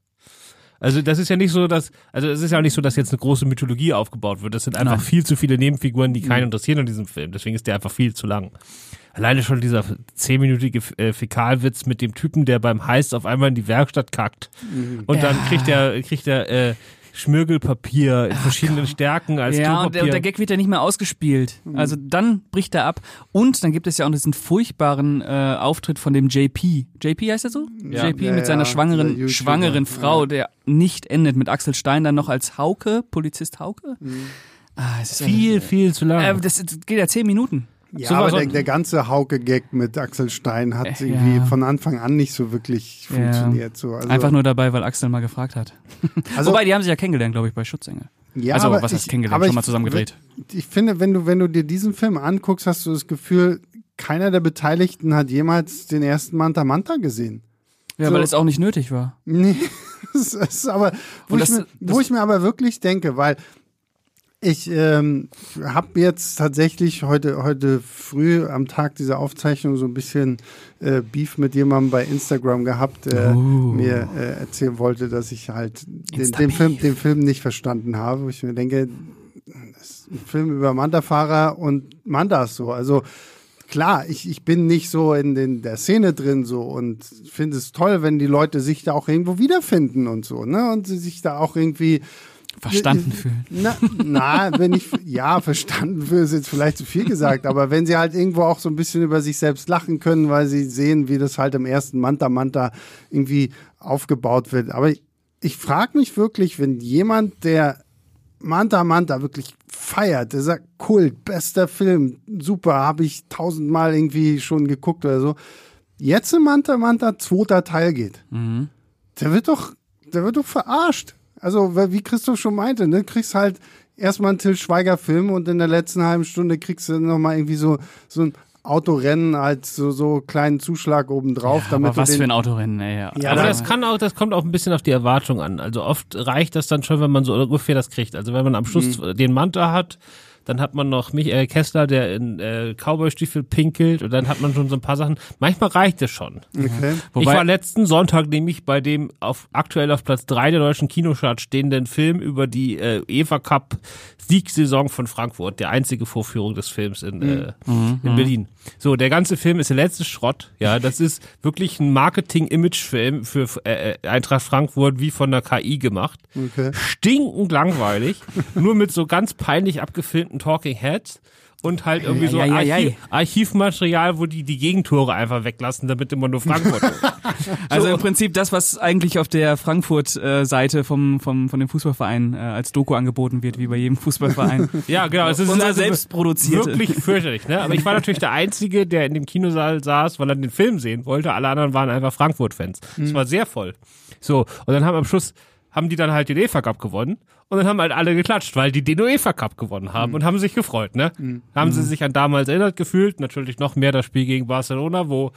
Also das ist ja nicht so, dass, also es ist ja auch nicht so, dass jetzt eine große Mythologie aufgebaut wird. Das sind einfach Genau. viel zu viele Nebenfiguren, die keinen interessieren in diesem Film. Deswegen ist der einfach viel zu lang. Alleine schon dieser zehnminütige äh, Fäkalwitz mit dem Typen, der beim Heist auf einmal in die Werkstatt kackt. Und dann kriegt er, kriegt er äh, Schmirgelpapier in verschiedenen Stärken als Ja, und der, Klopapier. und der Gag wird ja nicht mehr ausgespielt. Also dann bricht er ab. Und dann gibt es ja auch diesen furchtbaren äh, Auftritt von dem JP. JP heißt er so? Ja. JP Ja, mit ja, seiner schwangeren, schwangeren Frau, Ja. der nicht endet mit Axel Stein dann noch als Hauke, Polizist Hauke. Ah, es ist viel, viel zu lang. Äh, das geht ja zehn Minuten. Ja, Sowas aber der, und- der ganze Hauke-Gag mit Axel Stein hat Äh, irgendwie ja. von Anfang an nicht so wirklich Ja. funktioniert. So. Also, Einfach nur dabei, weil Axel mal gefragt hat. also, Wobei, die haben sich ja kennengelernt, glaube ich, bei Schutzengel. ja, also, aber was heißt ich- kennengelernt? Schon mal ich- zusammen gedreht. Ich finde, wenn du, wenn du dir diesen Film anguckst, hast du das Gefühl, keiner der Beteiligten hat jemals den ersten Manta Manta gesehen. Ja, So. weil es auch nicht nötig war. Nee, das ist aber, wo, Und ich, das- mir, wo das- ich mir aber wirklich denke, weil ich ähm, habe jetzt tatsächlich heute, heute früh am Tag dieser Aufzeichnung so ein bisschen äh, Beef mit jemandem bei Instagram gehabt, der Oh. mir äh, erzählen wollte, dass ich halt den, den, Film, den Film nicht verstanden habe. Wo ich mir denke, das ist ein Film über Manta-Fahrer und Mantas so. Also klar, ich, ich bin nicht so in den, der Szene drin so und finde es toll, wenn die Leute sich da auch irgendwo wiederfinden und so, ne? Und sie sich da auch irgendwie verstanden fühlen. Na, na, wenn ich, ja, verstanden fühlen ist jetzt vielleicht zu viel gesagt, aber wenn sie halt irgendwo auch so ein bisschen über sich selbst lachen können, weil sie sehen, wie das halt im ersten Manta Manta irgendwie aufgebaut wird. Aber ich, ich frage mich wirklich, wenn jemand, der Manta Manta wirklich feiert, der sagt, Kult, bester Film, super, habe ich tausendmal irgendwie schon geguckt oder so, jetzt im Manta Manta zweiter Teil geht, mhm. der wird doch, der wird doch verarscht. Also, wie Christoph schon meinte, ne, kriegst halt erstmal einen Till Schweiger Film und in der letzten halben Stunde kriegst du nochmal irgendwie so, so ein Autorennen als so, so kleinen Zuschlag obendrauf. Ja, damit aber was für ein Autorennen, ey. Ja. ja aber das kann auch, das kommt auch ein bisschen auf die Erwartung an. Also oft reicht das dann schon, wenn man so ungefähr das kriegt. Also wenn man am Schluss mhm. den Manta hat, dann hat man noch Michael Kessler, der in äh, Cowboystiefel pinkelt und dann hat man schon so ein paar Sachen. Manchmal reicht es schon. Okay. ich war letzten Sonntag nämlich bei dem auf aktuell auf Platz drei der deutschen Kinocharts stehenden Film über die äh, Eva Cup Siegsaison von Frankfurt, der einzige Vorführung des Films in, äh, mhm. in Berlin. So, der ganze Film ist der letzte Schrott. Ja, das ist wirklich ein Marketing-Image-Film für äh, äh, Eintracht Frankfurt wie von der KI gemacht. Okay. Stinkend langweilig, nur mit so ganz peinlich abgefilmten Talking Heads und halt irgendwie so Archiv, Archivmaterial, wo die die Gegentore einfach weglassen, damit immer nur Frankfurt. also im Prinzip das, was eigentlich auf der Frankfurt-Seite vom, vom, von dem Fußballverein äh, als Doku angeboten wird, wie bei jedem Fußballverein. ja, genau. Es ist Unser also selbst produziert. Wirklich fürchterlich. Ne? Aber ich war natürlich der Einzige, der in dem Kinosaal saß, weil er den Film sehen wollte. Alle anderen waren einfach Frankfurt-Fans. Es mhm. war sehr voll. So, und dann haben am Schluss haben die dann halt den UEFA Cup gewonnen und dann haben halt alle geklatscht, weil die den UEFA Cup gewonnen haben mhm. und haben sich gefreut, ne? Mhm. Haben sie mhm. sich an damals erinnert gefühlt, natürlich noch mehr das Spiel gegen Barcelona, wo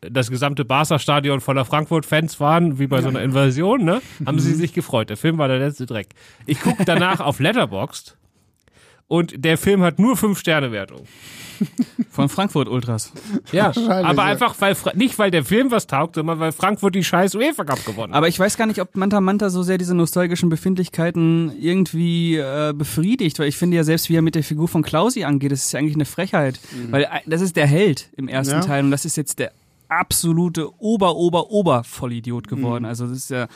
das gesamte Barca-Stadion voller Frankfurt-Fans waren, wie bei so einer Invasion, ne? Haben sie mhm. sich gefreut. Der Film war der letzte Dreck. Ich gucke danach auf Letterboxd und der Film hat nur fünf Sterne Wertung. Von Frankfurt Ultras. Ja, aber einfach, weil, nicht weil der Film was taugt, sondern weil Frankfurt die scheiß UEFA Cup gewonnen hat. Aber ich weiß gar nicht, ob Manta Manta so sehr diese nostalgischen Befindlichkeiten irgendwie äh, befriedigt, weil ich finde ja selbst, wie er mit der Figur von Klausi angeht, das ist ja eigentlich eine Frechheit. Mhm. Weil äh, das ist der Held im ersten ja. Teil und das ist jetzt der absolute Ober-Ober-Ober-Vollidiot geworden. Mhm. Also das ist ja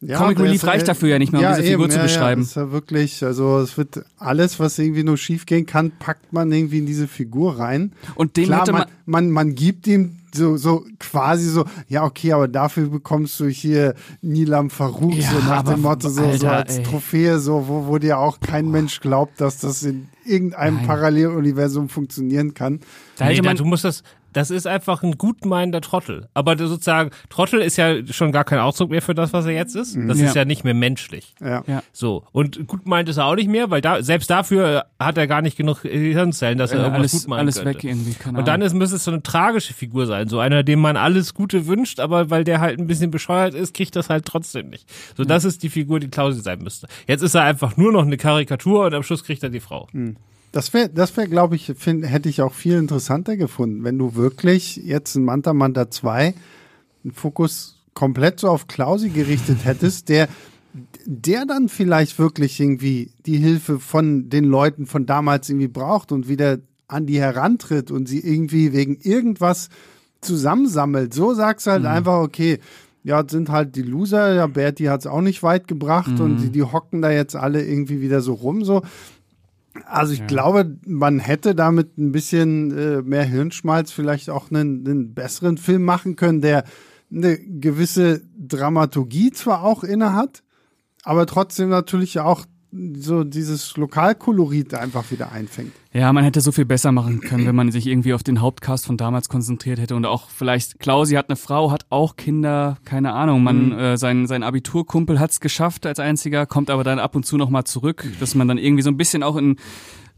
ja, Comic Relief reicht dafür ja nicht mehr, um ja, diese Figur eben, zu beschreiben. Ja, das ist ja wirklich, also es wird alles, was irgendwie nur schief gehen kann, packt man irgendwie in diese Figur rein. Und dem Klar, man, man, man gibt ihm so, so quasi so, ja, okay, aber dafür bekommst du hier Nilam Farouk, ja, so nach dem Motto, so, Alter, so als ey. Trophäe, so, wo, wo dir auch kein Boah. Mensch glaubt, dass das in irgendeinem Nein. Paralleluniversum funktionieren kann. Da nee, man, du musst das, das ist einfach ein gutmeinender Trottel. Aber sozusagen, Trottel ist ja schon gar kein Ausdruck mehr für das, was er jetzt ist. Mhm. Das ja. ist ja nicht mehr menschlich. Ja. ja. So. Und gutmeint ist er auch nicht mehr, weil da, selbst dafür hat er gar nicht genug Hirnzellen, dass er irgendwas alles, gut meinen alles könnte. weg irgendwie. Keine Und dann ist, müsste es so eine tragische Figur sein. So einer, dem man alles Gute wünscht, aber weil der halt ein bisschen bescheuert ist, kriegt das halt trotzdem nicht. So, mhm. das ist die Figur, die Klausi sein müsste. Jetzt ist er einfach nur noch eine Karikatur und am Schluss kriegt er die Frau. Mhm. Das wäre, das wäre, glaube ich, find, hätte ich auch viel interessanter gefunden, wenn du wirklich jetzt in Manta Manta 2 einen Fokus komplett so auf Klausi gerichtet hättest, der, der dann vielleicht wirklich irgendwie die Hilfe von den Leuten von damals irgendwie braucht und wieder an die herantritt und sie irgendwie wegen irgendwas zusammensammelt. So sagst du halt mhm. einfach, okay, ja, sind halt die Loser, ja, Berti hat es auch nicht weit gebracht mhm. und die, die hocken da jetzt alle irgendwie wieder so rum, so. Also ich ja. glaube, man hätte damit ein bisschen äh, mehr Hirnschmalz vielleicht auch einen, einen besseren Film machen können, der eine gewisse Dramaturgie zwar auch inne hat, aber trotzdem natürlich auch so dieses Lokalkolorit einfach wieder einfängt. Ja, man hätte so viel besser machen können, wenn man sich irgendwie auf den Hauptcast von damals konzentriert hätte und auch vielleicht Klausi hat eine Frau, hat auch Kinder, keine Ahnung. Man mhm. äh, sein sein Abiturkumpel hat's geschafft als einziger, kommt aber dann ab und zu noch mal zurück, dass man dann irgendwie so ein bisschen auch in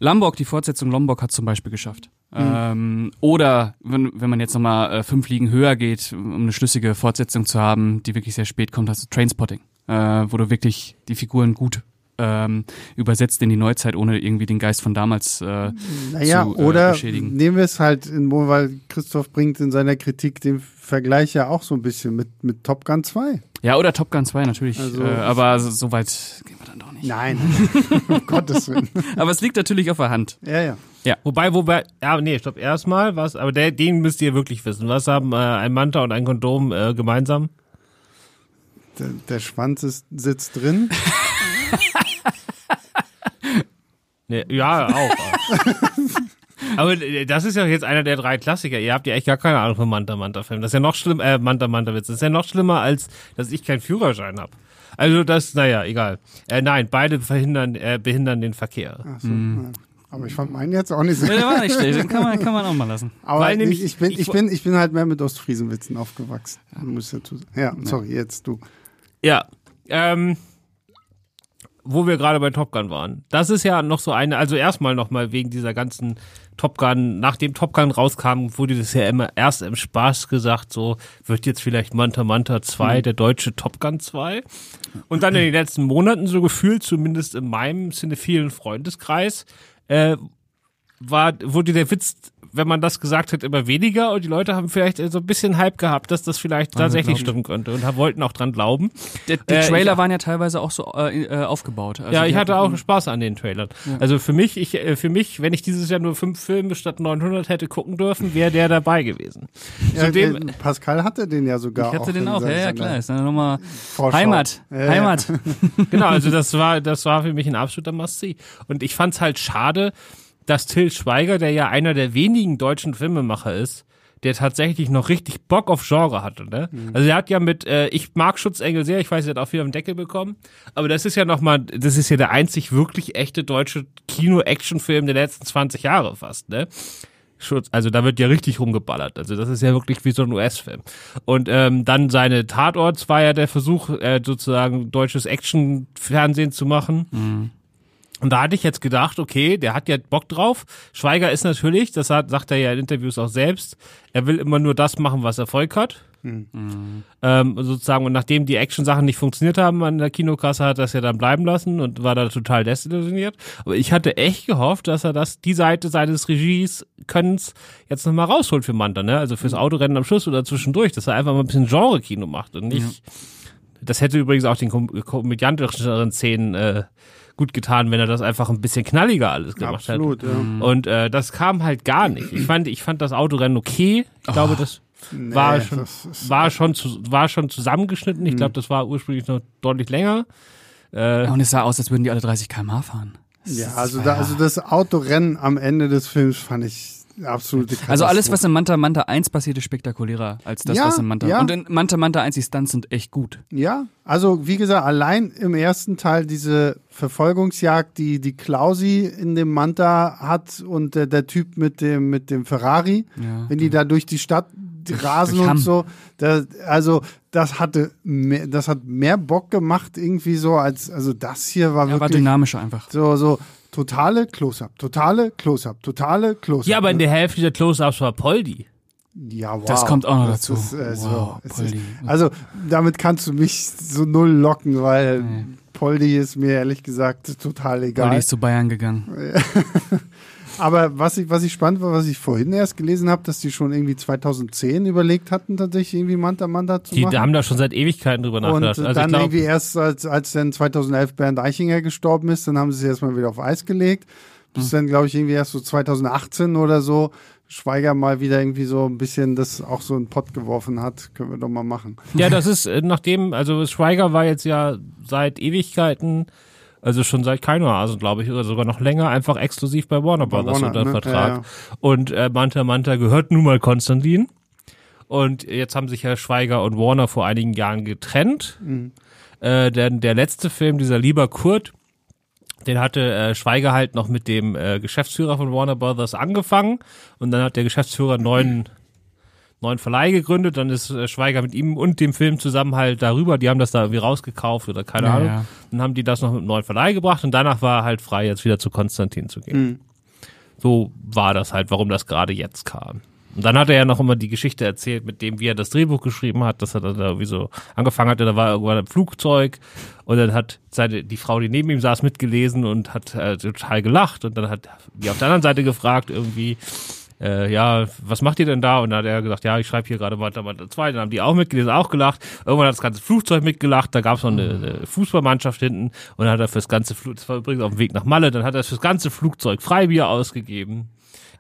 Lombok, die Fortsetzung Lombok hat zum Beispiel geschafft. Mhm. Ähm, oder wenn, wenn man jetzt nochmal äh, fünf Ligen höher geht, um eine schlüssige Fortsetzung zu haben, die wirklich sehr spät kommt, hast du Trainspotting, äh, wo du wirklich die Figuren gut ähm, übersetzt in die Neuzeit, ohne irgendwie den Geist von damals äh, naja, zu äh, oder beschädigen. Nehmen wir es halt, in, weil Christoph bringt in seiner Kritik den Vergleich ja auch so ein bisschen mit, mit Top Gun 2. Ja, oder Top Gun 2 natürlich. Also, äh, aber so, so, weit gehen wir dann doch nicht. Nein, um Gottes Willen. Aber es liegt natürlich auf der Hand. Ja, ja. Ja. Wobei, wobei, ja, nee, stopp, erstmal, was, aber der, den müsst ihr wirklich wissen. Was haben äh, ein Manta und ein Kondom äh, gemeinsam? Der, der Schwanz ist, sitzt drin. Nee, ja, auch. Aber äh, das ist ja jetzt einer der drei Klassiker. Ihr habt ja echt gar keine Ahnung von Manta Manta Film. Das ist ja noch schlimm, äh, Manta Manta Witz. Das ist ja noch schlimmer, als dass ich keinen Führerschein habe. Also das, naja, egal. Äh, nein, beide verhindern, äh, behindern den Verkehr. Ach so, ja. Aber ich fand meinen jetzt auch nicht so. Ja, der war nicht schlecht, den kann man, kann man auch mal lassen. Aber Weil ich, nämlich- ich, bin, ich- ich, bin, ich bin halt mehr mit Ostfriesenwitzen aufgewachsen. Sagen. Ja, sorry, jetzt du. Ja, ähm, wo wir gerade bei Top Gun waren. Das ist ja noch so eine, also erstmal nochmal wegen dieser ganzen Top Gun, nachdem Top Gun rauskam, wurde das ja immer erst im Spaß gesagt, so wird jetzt vielleicht Manta Manta 2 der deutsche Top Gun 2. Und dann in den letzten Monaten so gefühlt, zumindest in meinem cinephilen Freundeskreis, äh, war, wurde der Witz, wenn man das gesagt hat, immer weniger und die Leute haben vielleicht so ein bisschen Hype gehabt, dass das vielleicht tatsächlich stimmen könnte und haben- wollten auch dran glauben. Der, die Äh, Trailer ich- waren ja teilweise auch so äh, äh, aufgebaut. Also ja, die ich hatte auch Spaß an den Trailern. Also für mich, ich, äh, für mich, wenn ich dieses Jahr nur fünf Filme statt 900 hätte gucken dürfen, wäre der dabei gewesen. Ja, Zudem- äh, Pascal hatte den ja sogar. Ich hatte auch den auch, ja, ja, klar. Ist Nummer Vorschau. Heimat. Ja, ja. Heimat. Genau, also das war, das war für mich ein absoluter Must-See. Und ich fand's halt schade, dass Till Schweiger, der ja einer der wenigen deutschen Filmemacher ist, der tatsächlich noch richtig Bock auf Genre hatte. Ne? Also er hat ja mit, äh, ich mag Schutzengel sehr, ich weiß, er hat auch viel am Deckel bekommen, aber das ist ja nochmal, das ist ja der einzig wirklich echte deutsche Kino-Action-Film der letzten 20 Jahre fast, ne? Schutz, also da wird ja richtig rumgeballert. Also das ist ja wirklich wie so ein US-Film. Und ähm, dann seine Tatorts war ja der Versuch, äh, sozusagen deutsches Action-Fernsehen zu machen. Und da hatte ich jetzt gedacht, okay, der hat ja Bock drauf. Schweiger ist natürlich, das hat, sagt er ja in Interviews auch selbst, er will immer nur das machen, was Erfolg hat. Ähm, sozusagen, und nachdem die Action-Sachen nicht funktioniert haben an der Kinokasse, hat er das ja dann bleiben lassen und war da total desillusioniert. Aber ich hatte echt gehofft, dass er das, die Seite seines Regies-Könnens jetzt nochmal rausholt für Manta, ne? Also fürs Autorennen am Schluss oder zwischendurch, dass er einfach mal ein bisschen Genre-Kino macht und nicht. Das hätte übrigens auch den kom komödiantischeren Szenen äh, gut getan, wenn er das einfach ein bisschen knalliger alles gemacht Absolut, hätte. ja. Und äh, das kam halt gar nicht. Ich fand, ich fand das Autorennen okay. Ich glaube, das war Nee, schon, das ist- war schon, zu, war schon zusammengeschnitten. Ich glaube, das war ursprünglich noch deutlich länger. Äh, Und es sah aus, als würden die alle 30 km/h fahren. Ja, also, da, also das Autorennen am Ende des Films fand ich absolute. Also alles, was in Manta Manta 1 passiert, ist spektakulärer als das, Ja, was in Manta ja. Und in Manta Manta 1, die Stunts sind echt gut. Ja, also wie gesagt, allein im ersten Teil diese Verfolgungsjagd, die die Klausi in dem Manta hat und der, der Typ mit dem mit dem Ferrari, Ja. wenn die da durch die Stadt rasen und so, das, also das hatte mehr, das hat mehr Bock gemacht irgendwie so als also das hier war war wirklich dynamischer einfach. so so totale Close-up, totale Close-up, totale Close-up. ja, aber in der Hälfte der Close-Ups war Poldi. Ja, wow. Das kommt auch noch Das dazu. Ist, äh, so, Wow, es ist, also damit kannst du mich so null locken, weil Poldi ist mir ehrlich gesagt total egal. Poldi ist zu Bayern gegangen. Aber was ich, was ich spannend war, was ich vorhin erst gelesen habe, dass die schon irgendwie 2010 überlegt hatten, tatsächlich irgendwie Manta Manta zu Die machen. haben da schon seit Ewigkeiten drüber und nachgedacht. Also ich dann glaub, irgendwie erst, als, als dann 2011 Bernd Eichinger gestorben ist, dann haben sie es erstmal wieder auf Eis gelegt. Bis Hm. dann, glaube ich, irgendwie erst so 2018 oder so Schweiger mal wieder irgendwie so ein bisschen das auch so in den Pott geworfen hat. Können wir doch mal machen. Ja, das ist äh, nachdem, also Schweiger war jetzt ja seit Ewigkeiten, also schon seit keiner Hasen, glaube ich, oder sogar noch länger, einfach exklusiv bei Warner Brothers unter ne? Vertrag. Ja, ja. Und äh, Manta Manta gehört nun mal Konstantin. Und jetzt haben sich ja Schweiger und Warner vor einigen Jahren getrennt. Mhm. Äh, denn der letzte Film, dieser Lieber Kurt, den hatte äh, Schweiger halt noch mit dem äh, Geschäftsführer von Warner Brothers angefangen und dann hat der Geschäftsführer einen neuen neuen Verleih gegründet, dann ist äh, Schweiger mit ihm und dem Film zusammen halt darüber, die haben das da irgendwie rausgekauft oder keine Ja, Ahnung. ja. Dann haben die das noch mit einem neuen Verleih gebracht und danach war er halt frei, jetzt wieder zu Konstantin zu gehen. Mhm. So war das halt, warum das gerade jetzt kam. Und dann hat er ja noch immer die Geschichte erzählt, mit dem, wie er das Drehbuch geschrieben hat, dass er da irgendwie so angefangen hatte, da war irgendwann ein Flugzeug und dann hat seine, die Frau, die neben ihm saß, mitgelesen und hat äh, total gelacht und dann hat die auf der anderen Seite gefragt irgendwie, äh, ja, was macht ihr denn da? Und dann hat er gesagt, ja, ich schreibe hier gerade Manta Manta 2. Dann haben die auch mitgelesen, auch gelacht. Irgendwann hat das ganze Flugzeug mitgelacht. Da gab es noch eine, eine Fußballmannschaft hinten. Und dann hat er fürs ganze Flugzeug, das war übrigens auf dem Weg nach Malle, dann hat er fürs ganze Flugzeug Freibier ausgegeben.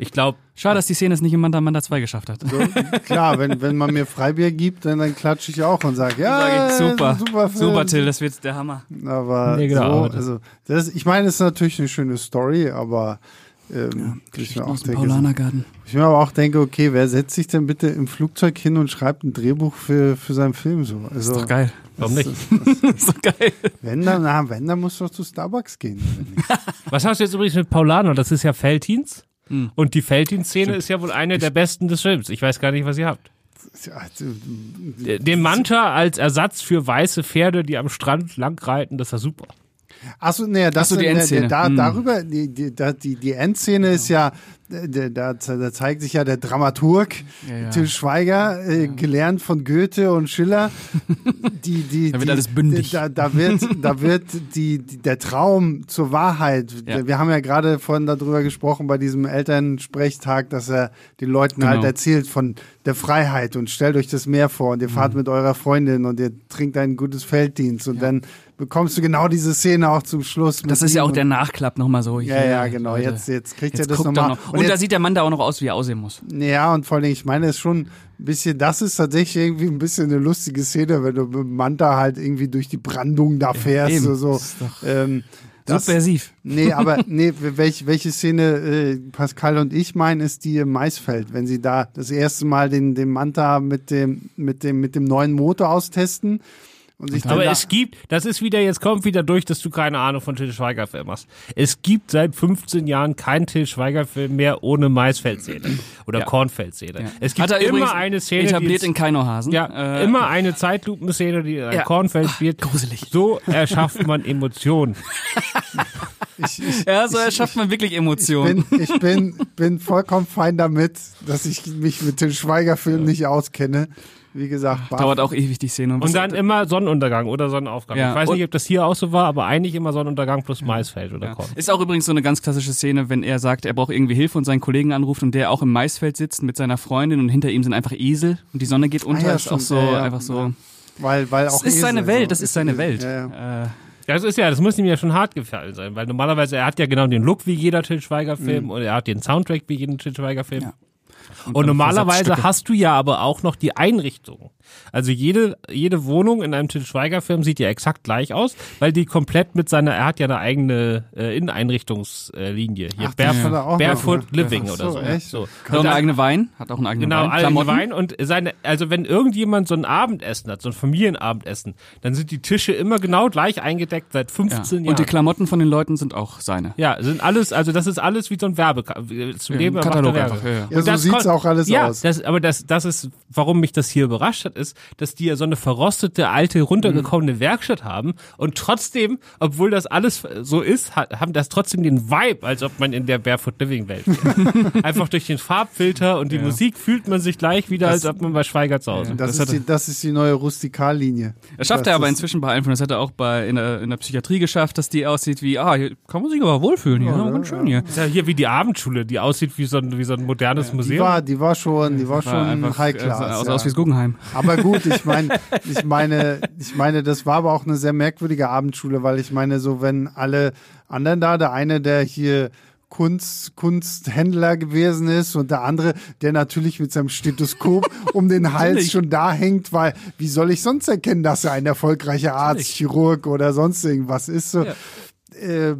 Ich glaube, Schade, dass die Szene es nicht in Manta Manta 2 geschafft hat. So, klar, wenn, wenn man mir Freibier gibt, dann, dann klatsche ich auch und sage, ja, Sag ich, super, super, Film. super Till, das wird der Hammer. Aber Nee, genau, so, aber das- also das, ich meine, es ist natürlich eine schöne Story, aber ähm, ich, mir auch denke, Paulanergarten. ich mir aber auch denke, okay, wer setzt sich denn bitte im Flugzeug hin und schreibt ein Drehbuch für, für seinen Film so? Also, Ist doch geil. warum nicht? ist doch geil. Wenn dann, na, wenn, dann musst du doch zu Starbucks gehen. Was hast du jetzt übrigens mit Paulano? Das ist ja Feltins. Hm. Und die Feltins-Szene ist ja wohl eine der besten des Films. Ich weiß gar nicht, was ihr habt. Also, Den Manta als Ersatz für weiße Pferde, die am Strand langreiten, das ist ja super. Achso, nee, das Ach so, die nee, Endszene. Da, Hm. darüber, die, die, die, die Endszene ist ja, da, da, da zeigt sich ja der Dramaturg, Ja, ja. Till Schweiger, äh, gelernt von Goethe und Schiller. Die, die, Da wird die, alles bündig. Da, da wird, da wird die, die, der Traum zur Wahrheit. Ja. Wir haben ja gerade vorhin darüber gesprochen bei diesem Elternsprechtag, dass er den Leuten halt Genau. erzählt von der Freiheit und stellt euch das Meer vor und ihr Mhm. fahrt mit eurer Freundin und ihr trinkt ein gutes Felddienst und dann bekommst du genau diese Szene auch zum Schluss. Das ist ja auch der Nachklapp nochmal so. Ja, Hier, ja, genau. Leute. Jetzt, jetzt kriegt Jetzt er das nochmal. noch. Und, da sieht der Mann da auch noch aus, wie er aussehen muss. Ja, und vor allem, ich meine, es ist schon ein bisschen, das ist tatsächlich irgendwie ein bisschen eine lustige Szene, wenn du mit dem Manta halt irgendwie durch die Brandung da fährst. eben. so, ist doch Ähm, das, Subversiv. nee, aber nee, welche, welche Szene äh, Pascal und ich meinen, ist die im Maisfeld, wenn sie da das erste Mal den, den Manta mit dem, mit dem, mit dem neuen Motor austesten. Und sich dann Aber es gibt, das ist wieder, jetzt kommt wieder durch, dass du keine Ahnung von Till Schweiger Film hast. Es gibt seit 15 Jahren keinen Till Schweiger Film mehr ohne Maisfeldszene oder Ja. Kornfeldszene. Ja. Es gibt er immer eine Szene, die etabliert ins- in Keinohasen. ja, Äh, immer eine Zeitlupenszene, die ein Ja. Kornfeld spielt. gruselig. So erschafft man Emotionen. ich, ich, Ja, so erschafft man wirklich Emotionen. bin, ich bin, bin vollkommen fein damit, dass ich mich mit den Schweiger-Filmen nicht auskenne. Wie gesagt, Dauert auch ewig die Szene. Und dann immer Sonnenuntergang oder Sonnenaufgang. Ja, Ich weiß und- nicht, ob das hier auch so war, aber eigentlich immer Sonnenuntergang plus Maisfeld oder Ja. Korn. Ist auch übrigens so eine ganz klassische Szene, wenn er sagt, er braucht irgendwie Hilfe und seinen Kollegen anruft und der auch im Maisfeld sitzt mit seiner Freundin und hinter ihm sind einfach Esel und die Sonne geht unter. Ah ja, ist auch stimmt. so Ja, ja. einfach so. Ja. weil, weil auch Das ist seine Esel, Welt, so. das ist seine Welt. Ja, ja. Äh, Das ist ja, das muss ihm ja schon hart gefallen sein, weil normalerweise er hat ja genau den Look wie jeder Till Schweiger Film Mhm. und er hat den Soundtrack wie jeden Till Schweiger Film. Ja. Und, normalerweise Versatzstücke. hast du ja aber auch noch die Einrichtung. Also jede, jede Wohnung in einem Till Schweiger Film sieht ja exakt gleich aus, weil die komplett mit seiner, er hat ja eine eigene äh, Inneneinrichtungslinie. Hier Ach, er auch noch, Barefoot ne? Living oder so, so. echt? so. hat auch einen eigenen Wein, hat auch einen eigenen Genau, Wein. alle Klamotten. Wein und seine, also wenn irgendjemand so ein Abendessen hat, so ein Familienabendessen, dann sind die Tische immer genau gleich eingedeckt seit Ja. 15 Jahren. Und die Klamotten von den Leuten sind auch seine. Ja, sind alles, also das ist alles wie so ein Werbe, zu Leben ein ermachter Katalog Werbe. einfach, ja, ja. Ja, so sieht's auch alles ja, aus. Das, aber das, das ist, warum mich das hier überrascht hat, ist, dass die ja so eine verrostete, alte, runtergekommene Mhm. Werkstatt haben und trotzdem, obwohl das alles so ist, hat, haben das trotzdem den Vibe, als ob man in der Barefoot Living Welt wäre. Einfach durch den Farbfilter und die Ja. Musik fühlt man sich gleich wieder, als ob man bei Schweiger zu Hause Ja. Das, Das ist die, das ist die neue Rustikallinie. Das schafft Das er aber inzwischen bei allen von. Das hat er auch bei, in, der, in der Psychiatrie geschafft, dass die aussieht wie, ah, hier kann man sich aber wohlfühlen hier. Ja, Ja, ganz schön hier. Das ist ja hier wie die Abendschule, die aussieht wie so ein, wie so ein modernes Die Museum. war, die war schon, die war War schon einfach, High äh, Class. aus, ja. aus wie das Guggenheim. Aber gut, ich meine, ich meine, ich meine, das war aber auch eine sehr merkwürdige Abendschule, weil ich meine, so wenn alle anderen da, der eine, der hier Kunst, Kunsthändler gewesen ist und der andere, der natürlich mit seinem Stethoskop um den Hals schon da hängt, weil wie soll ich sonst erkennen, dass er ein erfolgreicher Arzt, Chirurg oder sonst irgendwas ist? So, Ja. äh,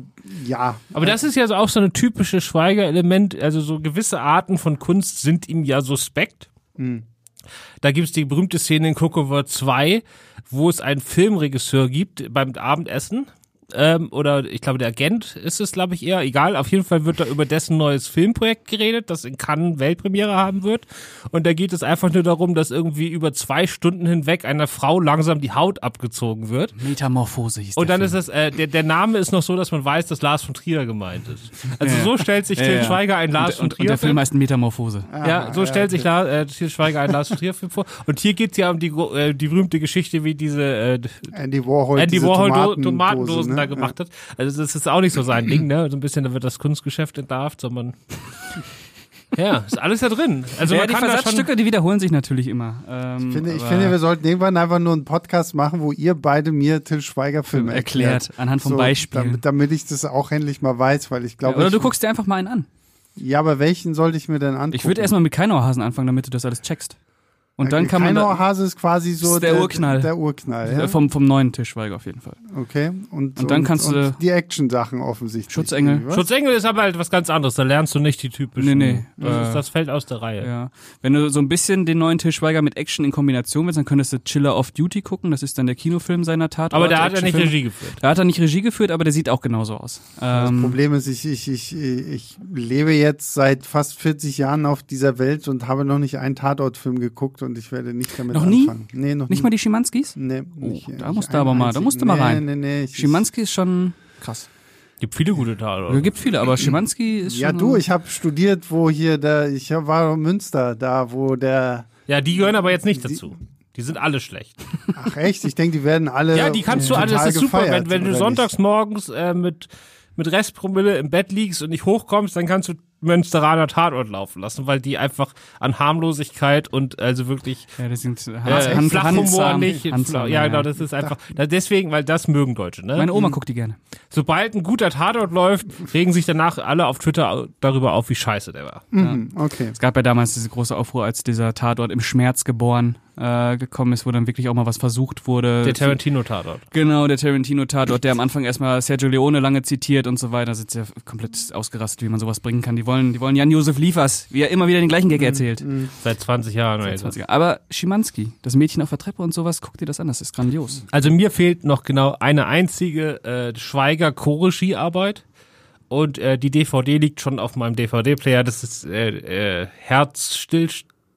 ja. Aber das ist ja so auch so eine typische Schweiger-Element. Also so gewisse Arten von Kunst sind ihm ja suspekt. Da gibt's die berühmte Szene in Kokovo 2, wo es einen Filmregisseur gibt beim Abendessen. Ähm, oder ich glaube, der Agent ist es, glaube ich, eher. Egal, auf jeden Fall wird da über dessen neues Filmprojekt geredet, das in Cannes Weltpremiere haben wird. Und da geht es einfach nur darum, dass irgendwie über zwei Stunden hinweg einer Frau langsam die Haut abgezogen wird. Metamorphose hieß Und dann Film. ist das, äh, der, der Name ist noch so, dass man weiß, dass Lars von Trier gemeint ist. Also so stellt sich Til Schweiger ein Lars und, von Trier und der Film heißt Metamorphose. Ja, so stellt sich La, äh, Til Schweiger ein Lars von Trier Film vor. Und hier geht's ja um die, äh, die berühmte Geschichte, wie diese äh, Andy Warhol, Andy diese Warhol Tomatendose, Tomatendosen ne? Da gemacht hat. Also das ist auch nicht so sein Ding, ne? So ein bisschen, da wird das Kunstgeschäft entlarvt, sondern Ja, ist alles da drin. Also ja, man die kann da schon, Versatzstücke, die wiederholen sich natürlich immer. Ähm, Ich finde, ich finde, wir sollten irgendwann einfach nur einen Podcast machen, wo ihr beide mir Till Schweiger Filme erklärt, erklärt. anhand von So, Beispielen. Damit, damit ich das auch endlich mal weiß, weil ich ja, glaube. oder ich, du guckst dir einfach mal einen an. Ja, aber welchen sollte ich mir denn angucken? Ich würde erstmal mit Keinohrhasen anfangen, damit du das alles checkst. Und dann kann man da, Hase ist quasi so ist der Urknall. Der Urknall, ja? äh, vom, vom neuen Tischweiger auf jeden Fall. Okay. Und, Und dann kannst und du- die Action-Sachen offensichtlich. Schutzengel. Schutzengel ist aber halt was ganz anderes. Da lernst du nicht die typischen. Nee, nee, Das, äh, ist, das fällt aus der Reihe. Ja. Wenn du so ein bisschen den neuen Tischweiger mit Action in Kombination willst, dann könntest du Chiller of Duty gucken. Das ist dann der Kinofilm seiner Tat. Aber da hat er nicht Regie geführt. Da hat er nicht Regie geführt, aber der sieht auch genauso aus. Das Ähm, Problem ist, ich, ich, ich, ich lebe jetzt seit fast 40 Jahren auf dieser Welt und habe noch nicht einen Tatortfilm geguckt und ich werde nicht damit Noch nie? anfangen. Nee, noch nicht nie. mal die Schimanskis? Nee, Oh, nicht, da nicht musst du aber mal- da musst du mal rein. Nee, nee, ich, Schimanski ist schon krass. Gibt viele gute Tatorte. Es gibt viele, aber Schimanski ist schon. Ja, du, ich habe studiert, wo hier der, ich war in Münster, da, wo der, Ja, die gehören aber jetzt nicht dazu. Die sind alle schlecht. ach echt, ich denke, die werden alle. Ja, die kannst du alle, das ist super. gefeiert, Wenn, wenn du oder sonntags morgens äh, mit, mit Restpromille im Bett liegst und nicht hochkommst, dann kannst du Münsteraner Tatort laufen lassen, weil die einfach an Harmlosigkeit und also wirklich Ja, das sind äh, Hans, Hans, Flachhumor nicht. Handsam, ja, genau, das ist einfach. Da, deswegen, weil das mögen Deutsche, ne? Meine Oma guckt die gerne. Sobald ein guter Tatort läuft, regen sich danach alle auf Twitter darüber auf, wie scheiße der war. Mhm, okay. Es gab ja damals diese große Aufruhr, als dieser Tatort im Schmerz geboren äh, gekommen ist, wo dann wirklich auch mal was versucht wurde. Der Tarantino-Tatort. Genau, der Tarantino-Tatort, der am Anfang erstmal Sergio Leone lange zitiert und so weiter, sind ja komplett ausgerastet, wie man sowas bringen kann. Die wollen, die wollen Jan-Josef Liefers, wie er immer wieder den gleichen Gag erzählt. Seit 20 Jahren. Seit etwas. 20er. Aber Schimanski, das Mädchen auf der Treppe und sowas, guck dir das an, das ist grandios. Also mir fehlt noch genau eine einzige äh, Schweiger Chore-Ski-Arbeit. Und äh, die DVD liegt schon auf meinem DVD-Player. Das ist äh, äh, Herzstill...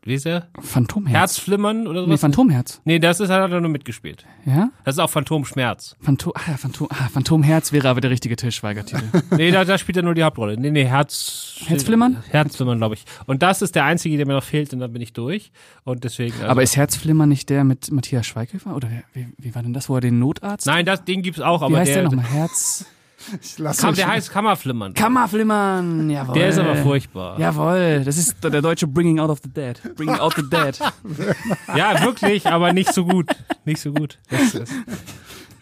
Wie ist er? Phantomherz. Herzflimmern oder Nee, sowas? Phantomherz. Nee, das ist, hat er nur mitgespielt. Ja? Das ist auch Phantomschmerz. Phantom, ah, ja, Phantom, ah, Phantomherz wäre aber der richtige Til Schweiger-Titel. Nee, da, da spielt er nur die Hauptrolle. Nee, nee, Herz... Herzflimmern? Herzflimmern, glaube ich. Und das ist der einzige, der mir noch fehlt und dann bin ich durch. Und deswegen... Also, aber ist Herzflimmer nicht der mit Matthias Schweighöfer? Oder wie, wie war denn das, wo er den Notarzt? Nein, das, den gibt's auch, wie aber heißt der, der... nochmal? Herz... Ich lasse Kam, der heißt Kammerflimmern. Kammerflimmern, jawohl. Der ist aber furchtbar. Jawohl, das ist der deutsche Bringing Out of the Dead. Bringing Out the Dead. Ja, wirklich, aber nicht so gut. Nicht so gut.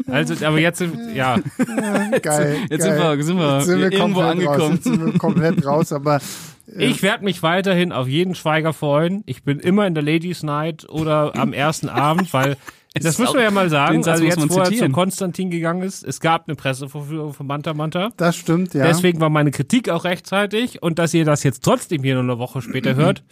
Das also, aber jetzt, sind- ja, geil. Jetzt geil. sind wir, sind wir, Jetzt sind wir irgendwo komplett Raus. angekommen. Jetzt sind wir komplett raus, aber ich werde mich weiterhin auf jeden Schweiger freuen. Ich bin immer in der Ladies Night oder am ersten Abend, weil das ist müssen wir ja mal sagen. Also jetzt, man wo er zu. Konstantin gegangen ist, es gab eine Pressevorführung von Manta Manta. das stimmt, ja. Deswegen war meine Kritik auch rechtzeitig und dass ihr das jetzt trotzdem hier nur eine Woche später hört.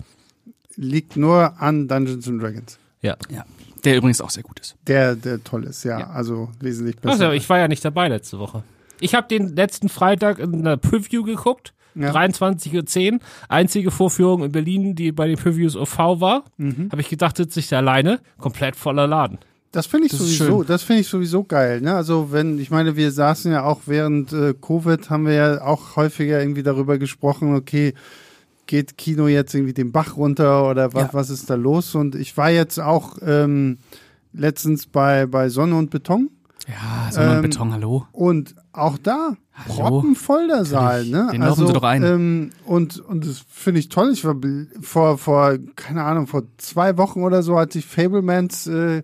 Liegt nur an Dungeons and Dragons. Ja. Ja. Der übrigens auch sehr gut ist. Der, der toll ist, ja. Ja. Also wesentlich besser. Also, ich war ja nicht dabei letzte Woche. Ich habe den letzten Freitag in einer Preview geguckt. Ja. 23.10 Uhr. Einzige Vorführung in Berlin, die bei den Previews OV war. Mhm. Habe ich gedacht, sitze ich da alleine. Komplett voller Laden. Das finde ich Das sowieso, das finde ich sowieso geil. Ne? Also wenn, ich meine, wir saßen ja auch während äh, Covid, haben wir ja auch häufiger irgendwie darüber gesprochen, okay, geht Kino jetzt irgendwie den Bach runter oder was, Ja. was ist da los? Und ich war jetzt auch ähm, letztens bei, bei Sonne und Beton Ja, und Ähm, Beton, hallo. und auch da proppenvoll der Saal. Ne? Den laufen sie doch ein. Ähm, und, und das finde ich toll. Ich war vor, vor, keine Ahnung, vor zwei Wochen oder so, als ich Fablemans äh,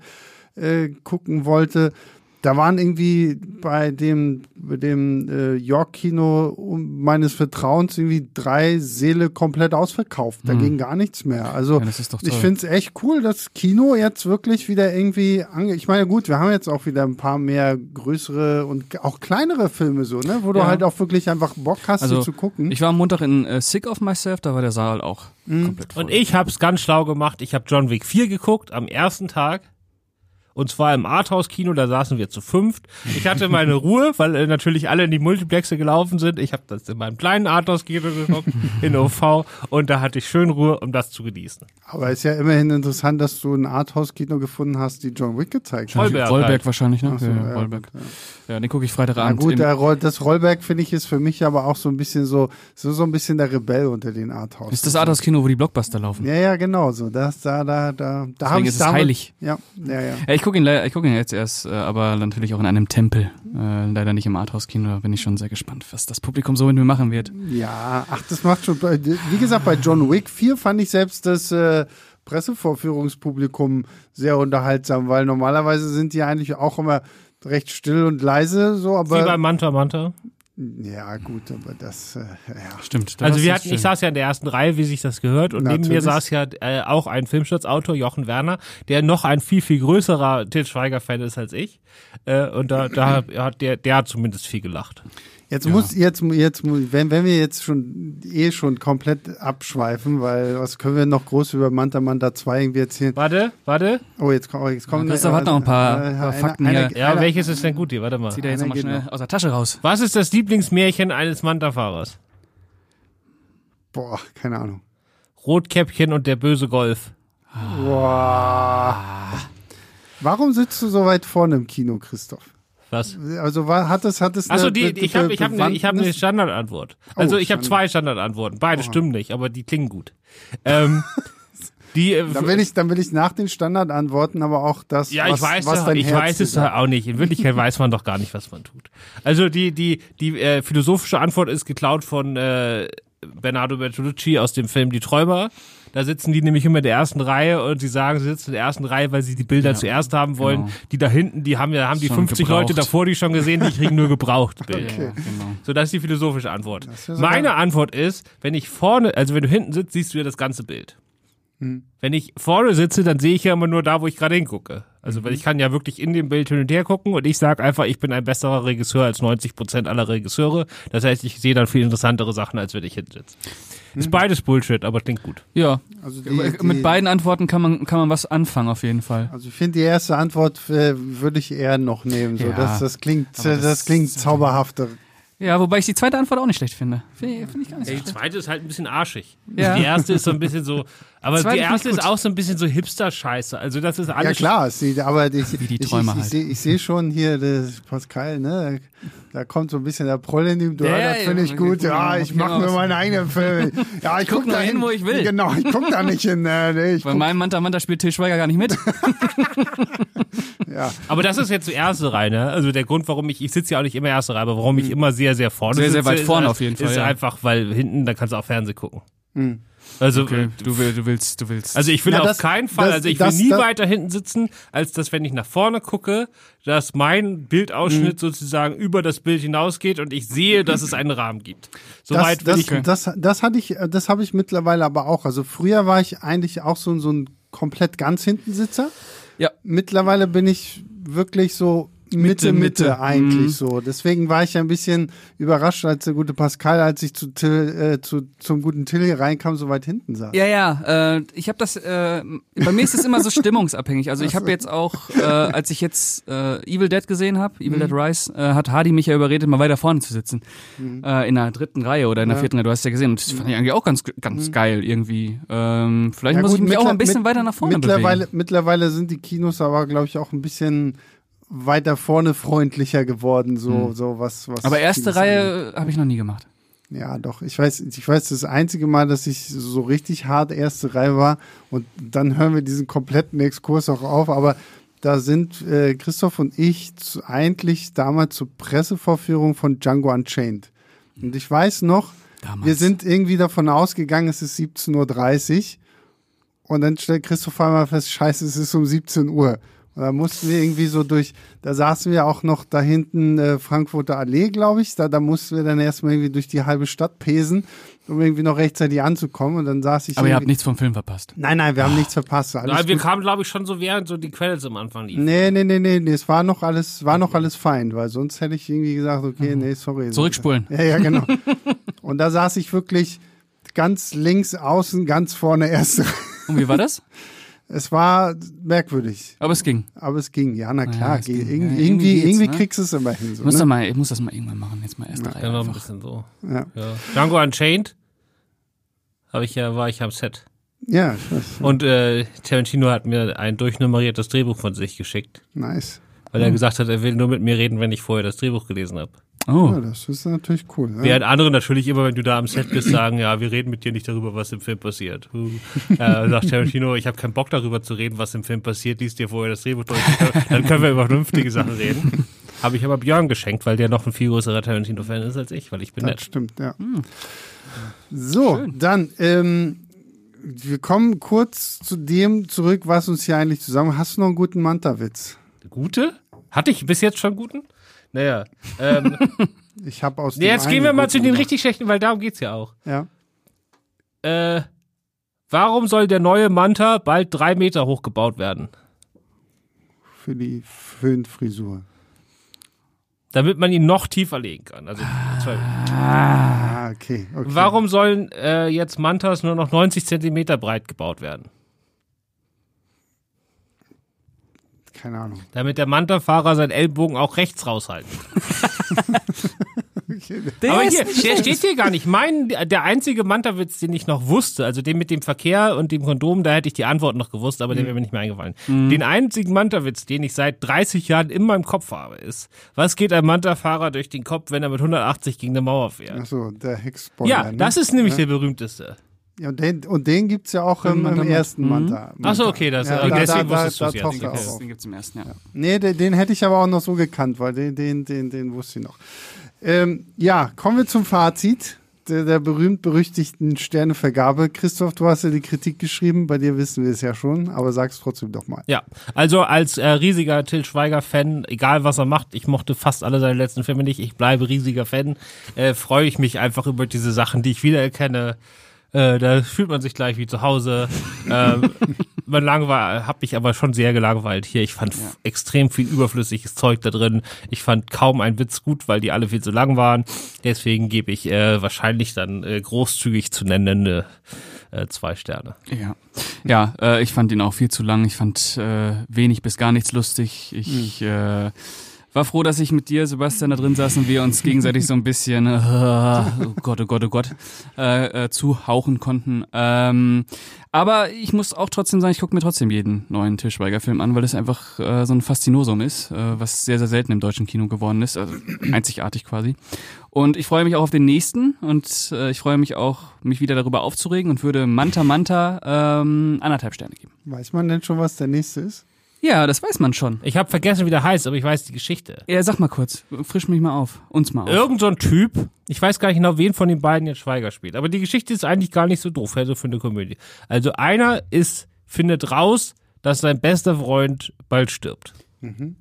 äh, gucken wollte, da waren irgendwie bei dem, bei dem äh, York-Kino meines Vertrauens irgendwie drei Seele komplett ausverkauft. Da Hm. ging gar nichts mehr. Also Ja, das ist doch toll. ich finde es echt cool, dass Kino jetzt wirklich wieder irgendwie ange ich meine, gut, wir haben jetzt auch wieder ein paar mehr größere und auch kleinere Filme so, ne, wo du Ja. halt auch wirklich einfach Bock hast, Also, sie zu gucken. Ich war am Montag in äh, Sick of Myself, da war der Saal auch komplett voll. Und ich habe es ganz schlau gemacht. Ich habe John Wick 4 geguckt am ersten Tag. Und zwar im Arthouse-Kino, da saßen wir zu fünft. Ich hatte meine Ruhe, weil äh, natürlich alle in die Multiplexe gelaufen sind. Ich habe das in meinem kleinen Arthouse-Kino geguckt, in OV. Und da hatte ich schön Ruhe, um das zu genießen. Aber ist ja immerhin interessant, dass du ein Arthouse-Kino gefunden hast, die John Wick gezeigt haben. Rollberg Rollberg halt. wahrscheinlich, ne? So, ja, ja, Rollberg. gut, Ja, den gucke ich Ja Freitagabend. gut, der Roll, das Rollberg finde ich ist für mich aber auch so ein bisschen so, so, so ein bisschen der Rebell unter den Arthouse. ist das Arthouse-Kino, wo die Blockbuster laufen. Ja, ja, genau so. Das, da, da, da, da habe Deswegen ich ist es damals- heilig. Ja, ja, ja. Ja, ich gucke ihn, ich guck ihn jetzt erst, äh, aber natürlich auch in einem Tempel. Äh, leider nicht im Arthouse-Kino. Da bin ich schon sehr gespannt, was das Publikum so mit mir machen wird. Ja, ach, das macht schon. Wie gesagt, bei John Wick 4 fand ich selbst das äh, Pressevorführungspublikum sehr unterhaltsam, weil normalerweise sind die eigentlich auch immer recht still und leise, so, Wie bei aber. Manta Manta. Ja, gut, aber das, äh, ja. Stimmt. Also wir hatten, ich saß ja in der ersten Reihe, wie sich das gehört, und neben mir Natürlich. saß ja äh, auch ein Filmschutzautor, Jochen Werner, der noch ein viel, viel größerer Til Schweiger-Fan ist als ich. Äh, und da, da hat der, der hat zumindest viel gelacht. Jetzt muss, jetzt, jetzt, wenn, wenn wir jetzt schon eh schon komplett abschweifen, weil was können wir noch groß über Manta Manta 2 irgendwie erzählen? Warte, warte. Oh, jetzt, kommt- jetzt kommt. Ja, Christoph hat noch ein paar- paar Fakten hier. Ja, welches ist denn gut hier? Warte mal. Zieht er jetzt geht schnell noch. aus der Tasche raus. Was ist das Lieblingsmärchen eines Manta-Fahrers? Boah, keine Ahnung. Rotkäppchen und der böse Golf. Boah. Warum sitzt du so weit vorne im Kino, Christoph? Was? Also war, hat es, hat es eine die, Be- ich habe Be- ich hab eine, ich hab eine? Standardantwort. Also Oh, ich habe zwei Standardantworten. Beide stimmen nicht, aber die klingen gut. Ähm, die, äh, Dann will ich, dann will ich nach den Standardantworten aber auch das, Ja, was, ich weiß, was dein ich Herz weiß es auch nicht. In Wirklichkeit weiß man doch gar nicht, was man tut. Also die die die äh, philosophische Antwort ist geklaut von äh, Bernardo Bertolucci aus dem Film Die Träumer. Da sitzen die nämlich immer in der ersten Reihe und sie sagen, sie sitzen in der ersten Reihe, weil sie die Bilder Ja, zuerst haben wollen. genau. Die da hinten, die haben ja haben die Schon 50 Leute gebraucht. davor, die schon gesehen, die kriegen nur gebraucht Bilder. Ja, genau. So, das ist die philosophische Antwort. Meine Antwort ist, wenn ich vorne, also wenn du hinten sitzt, siehst du ja das ganze Bild. Hm. Wenn ich vorne sitze, dann sehe ich ja immer nur da, wo ich gerade hingucke. Also, Mhm. weil ich kann ja wirklich in dem Bild hin und her gucken und ich sage einfach, ich bin ein besserer Regisseur als 90 Prozent aller Regisseure. Das heißt, ich sehe dann viel interessantere Sachen, als wenn ich hinten sitze. Mhm. Ist beides Bullshit, aber klingt gut. Ja, Also, die, die, mit beiden Antworten kann man, kann man was anfangen auf jeden Fall. also ich finde die erste Antwort äh, würde ich eher noch nehmen. So, Ja, das, das klingt, das, das- klingt zauberhafter. Ja, wobei ich die zweite Antwort auch nicht schlecht finde. Finde ich, find ich gar nicht so Die schlecht. zweite ist halt ein bisschen arschig. Ja. Die erste ist so ein bisschen so, aber die ich erste ist auch so ein bisschen so Hipster-Scheiße. Also das ist alles. Ja klar, sieht, aber ich, Wie die ich, Träume ich, ich, halt. sehe ich sehe schon hier das Pascal, ne? Da kommt so ein bisschen der Proll in ihm durch. Ja, das ja, finde ich ja, gut. Ja, ich mache mir meine eigenen Filme. Ja, ich, guck guck nur da hin, wo ich will. Genau, ich guck da nicht hin. Nee, ich Bei guck, meinem Manta Manta spielt Til Schweiger gar nicht mit. ja. Aber das ist jetzt die erste Reihe, ne? Also der Grund, warum ich, ich sitze ja auch nicht immer erste Reihe, aber warum ich immer sehr, sehr vorne. Sehr, sehr sitze, weit vorne auf jeden Fall, Ist ja. einfach, weil hinten, da kannst du auch Fernsehen gucken. Hm. Also, Okay, du, will, du willst, du willst. also ich will Na, auf das- keinen Fall, das- also ich das- will nie das- weiter hinten sitzen, als dass wenn ich nach vorne gucke, dass mein Mhm. Bildausschnitt sozusagen über das Bild hinausgeht und ich sehe, dass es einen Rahmen gibt. Das, Soweit das, ich. das, das hatte ich, äh, das habe ich mittlerweile aber auch. Also früher war ich eigentlich auch so, so ein komplett ganz hinten Sitzer. Ja. Mittlerweile bin ich wirklich so Mitte, Mitte, Mitte. eigentlich Mhm. so. Deswegen war ich ein bisschen überrascht, als der gute Pascal, als ich zu Till, äh, zu, zum guten Till hier reinkam, so weit hinten saß. Ja, ja, äh, ich habe das, äh, bei mir ist es immer so stimmungsabhängig. Also ich habe jetzt auch, äh, als ich jetzt äh, Evil Dead gesehen habe, Evil Dead Rise, äh, hat Hardy mich ja überredet, mal weiter vorne zu sitzen. Äh, in der dritten Reihe oder in der Ja. vierten Reihe, du hast ja gesehen. Und das fand ich eigentlich auch ganz, ganz geil irgendwie. Ähm, vielleicht Ja, muss gut, ich mich auch ein bisschen weiter nach vorne mittlerweile, bewegen. Mittlerweile sind die Kinos aber, glaube ich, auch ein bisschen weiter vorne freundlicher geworden, so, so was, was. Aber erste. Reihe habe ich noch nie gemacht. Ja, doch. Ich weiß, ich weiß, das einzige Mal, dass ich so richtig hart erste Reihe war und dann hören wir diesen kompletten Exkurs auch auf, aber da sind äh, Christoph und ich zu, eigentlich damals zur Pressevorführung von Django Unchained. Und ich weiß noch, Damals. wir sind irgendwie davon ausgegangen, es ist 17.30 Uhr und dann stellt Christoph einmal fest, scheiße, es ist um 17 Uhr. Und da mussten wir irgendwie so durch, da saßen wir auch noch da hinten äh, Frankfurter Allee, glaube ich. Da, da mussten wir dann erstmal irgendwie durch die halbe Stadt pesen, um irgendwie noch rechtzeitig anzukommen. Und dann saß ich. Aber ihr habt nichts vom Film verpasst. Nein, nein, wir haben nichts verpasst. Alles Ja, wir gut. kamen, glaube ich, schon so während so die Credits am Anfang liefen. Nee, nee, nee, nee, nee, es war noch alles, war noch alles fein, weil sonst hätte ich irgendwie gesagt, okay, nee, sorry. Zurückspulen. Ja, ja, genau. Und da saß ich wirklich ganz links außen, ganz vorne erste. Reihe. Und wie war das? Es war merkwürdig, Aber es ging. aber es ging. Ja, na klar, es geht. ging. Irgendwie, Ja, irgendwie irgendwie, ne? kriegst du es immer hin. So, Ich muss, ne? das mal, ich muss das mal irgendwann machen. Jetzt mal Reihe. Ja, noch ein einfach. bisschen so. ja. Ja. Django Unchained habe ich ja, war ich am Set. ja, weiß. Und äh, Tarantino hat mir ein durchnummeriertes Drehbuch von sich geschickt, nice. weil er gesagt hat, er will nur mit mir reden, wenn ich vorher das Drehbuch gelesen habe. Oh. Ja, das ist natürlich cool. Ne? Während andere natürlich immer, wenn du da am Set bist, sagen, ja, wir reden mit dir nicht darüber, was im Film passiert. äh, sagt Tarantino, ich habe keinen Bock darüber zu reden, was im Film passiert, liest dir vorher das Drehbuch durch, dann können wir über vernünftige Sachen reden. Habe ich aber Björn geschenkt, weil der noch ein viel größerer Tarantino-Fan ist als ich, weil ich bin das nett. stimmt, ja. So, dann, ähm, wir kommen kurz zu dem zurück, was uns hier eigentlich zusammen. Hast du noch einen guten Manta-Witz? Gute? Hatte ich bis jetzt schon guten? Naja. Ähm, Ich habe aus nee, jetzt gehen wir mal zu den richtig schlechten, weil darum geht's ja auch. Ja. Äh, warum soll der neue Manta bald drei Meter hoch gebaut werden? Für die Föhnfrisur. Damit man ihn noch tiefer legen kann. Also, Ah, okay. okay. Warum sollen äh, jetzt Mantas nur noch 90 Zentimeter breit gebaut werden? Keine Ahnung. Damit der Manta-Fahrer seinen Ellbogen auch rechts raushalten. Der Aber hier, der steht hier gar nicht. Mein, der einzige Manta-Witz, den ich noch wusste, also den mit dem Verkehr und dem Kondom, da hätte ich die Antwort noch gewusst, aber der wäre mir nicht mehr eingefallen. Den einzigen Manta-Witz, den ich seit 30 Jahren in meinem Kopf habe, ist, was geht ein Manta-Fahrer durch den Kopf, wenn er mit 180 gegen eine Mauer fährt? Achso, der Hexboiler. Ja, ne? das ist nämlich der berühmteste. Ja, und den, und den gibt's ja auch im, Manta- im ersten Mhm. Manta. Ach so, okay, das- ja, okay, da, deswegen da, da, wusstest da er Okay. auch auf. Den gibt's im ersten, ja. Nee, den, den hätte ich aber auch noch so gekannt, weil den, den, den, den wusste ich noch. Ähm, ja, kommen wir zum Fazit der, der berühmt-berüchtigten Sternevergabe. Christoph, du hast ja die Kritik geschrieben, bei dir wissen wir es ja schon, aber sag's trotzdem doch mal. Ja, also als äh, riesiger Till Schweiger-Fan, egal was er macht, ich mochte fast alle seine letzten Filme nicht, ich bleibe riesiger Fan, äh, freue ich mich einfach über diese Sachen, die ich wiedererkenne. Äh, da fühlt man sich gleich wie zu Hause. ähm, man langweil, hab mich aber schon sehr gelangweilt hier. Ich fand f- extrem viel überflüssiges Zeug da drin. Ich fand kaum einen Witz gut, weil die alle viel zu lang waren. Deswegen gebe ich äh, wahrscheinlich dann äh, großzügig zu nennende äh, zwei Sterne. Ja, ja äh, ich fand ihn auch viel zu lang. Ich fand äh, wenig bis gar nichts lustig. Ich äh, war froh, dass ich mit dir, Sebastian, da drin saß und wir uns gegenseitig so ein bisschen, äh, oh Gott, oh Gott, oh Gott, äh, äh, zuhauchen konnten. Ähm, aber ich muss auch trotzdem sagen, ich gucke mir trotzdem jeden neuen Til Schweiger-Film an, weil es einfach äh, so ein Faszinosum ist, äh, was sehr, sehr selten im deutschen Kino geworden ist, also einzigartig quasi. Und ich freue mich auch auf den nächsten und äh, ich freue mich auch, mich wieder darüber aufzuregen und würde Manta Manta ähm, anderthalb Sterne geben. Weiß man denn schon, was der nächste ist? Ja, das weiß man schon. Ich habe vergessen, wie der heißt, aber ich weiß die Geschichte. Ja, sag mal kurz, frisch mich mal auf, uns mal auf. Irgend so ein Typ, ich weiß gar nicht genau, wen von den beiden jetzt Schweiger spielt, aber die Geschichte ist eigentlich gar nicht so doof, also für eine Komödie. Also einer ist, findet raus, dass sein bester Freund bald stirbt.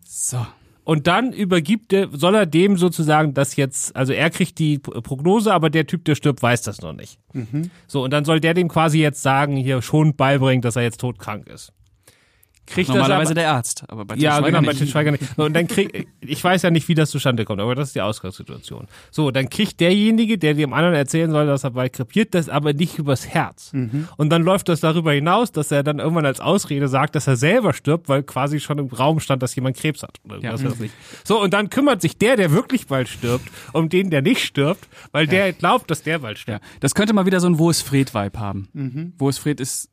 So. Und dann übergibt er, soll er dem sozusagen das jetzt, also er kriegt die Prognose, aber der Typ, der stirbt, weiß das noch nicht. So, und dann soll der dem quasi jetzt sagen, hier schon beibringen, dass er jetzt todkrank ist. Kriegt Normalerweise aber, der Arzt, aber bei Til ja, Schweiger genau, bei nicht. Til Schweiger nicht. So, Und dann krieg, ich weiß ja nicht, wie das zustande kommt, aber das ist die Ausgangssituation. So, dann kriegt derjenige, der dem anderen erzählen soll, dass er bald krepiert, das aber nicht übers Herz. Und dann läuft das darüber hinaus, dass er dann irgendwann als Ausrede sagt, dass er selber stirbt, weil quasi schon im Raum stand, dass jemand Krebs hat. Oder Ja. So, und dann kümmert sich der, der wirklich bald stirbt, um den, der nicht stirbt, weil der glaubt, dass der bald Ja, stirbt. das könnte mal wieder so ein Wo ist Fred-Vibe haben. Wo ist Fred ist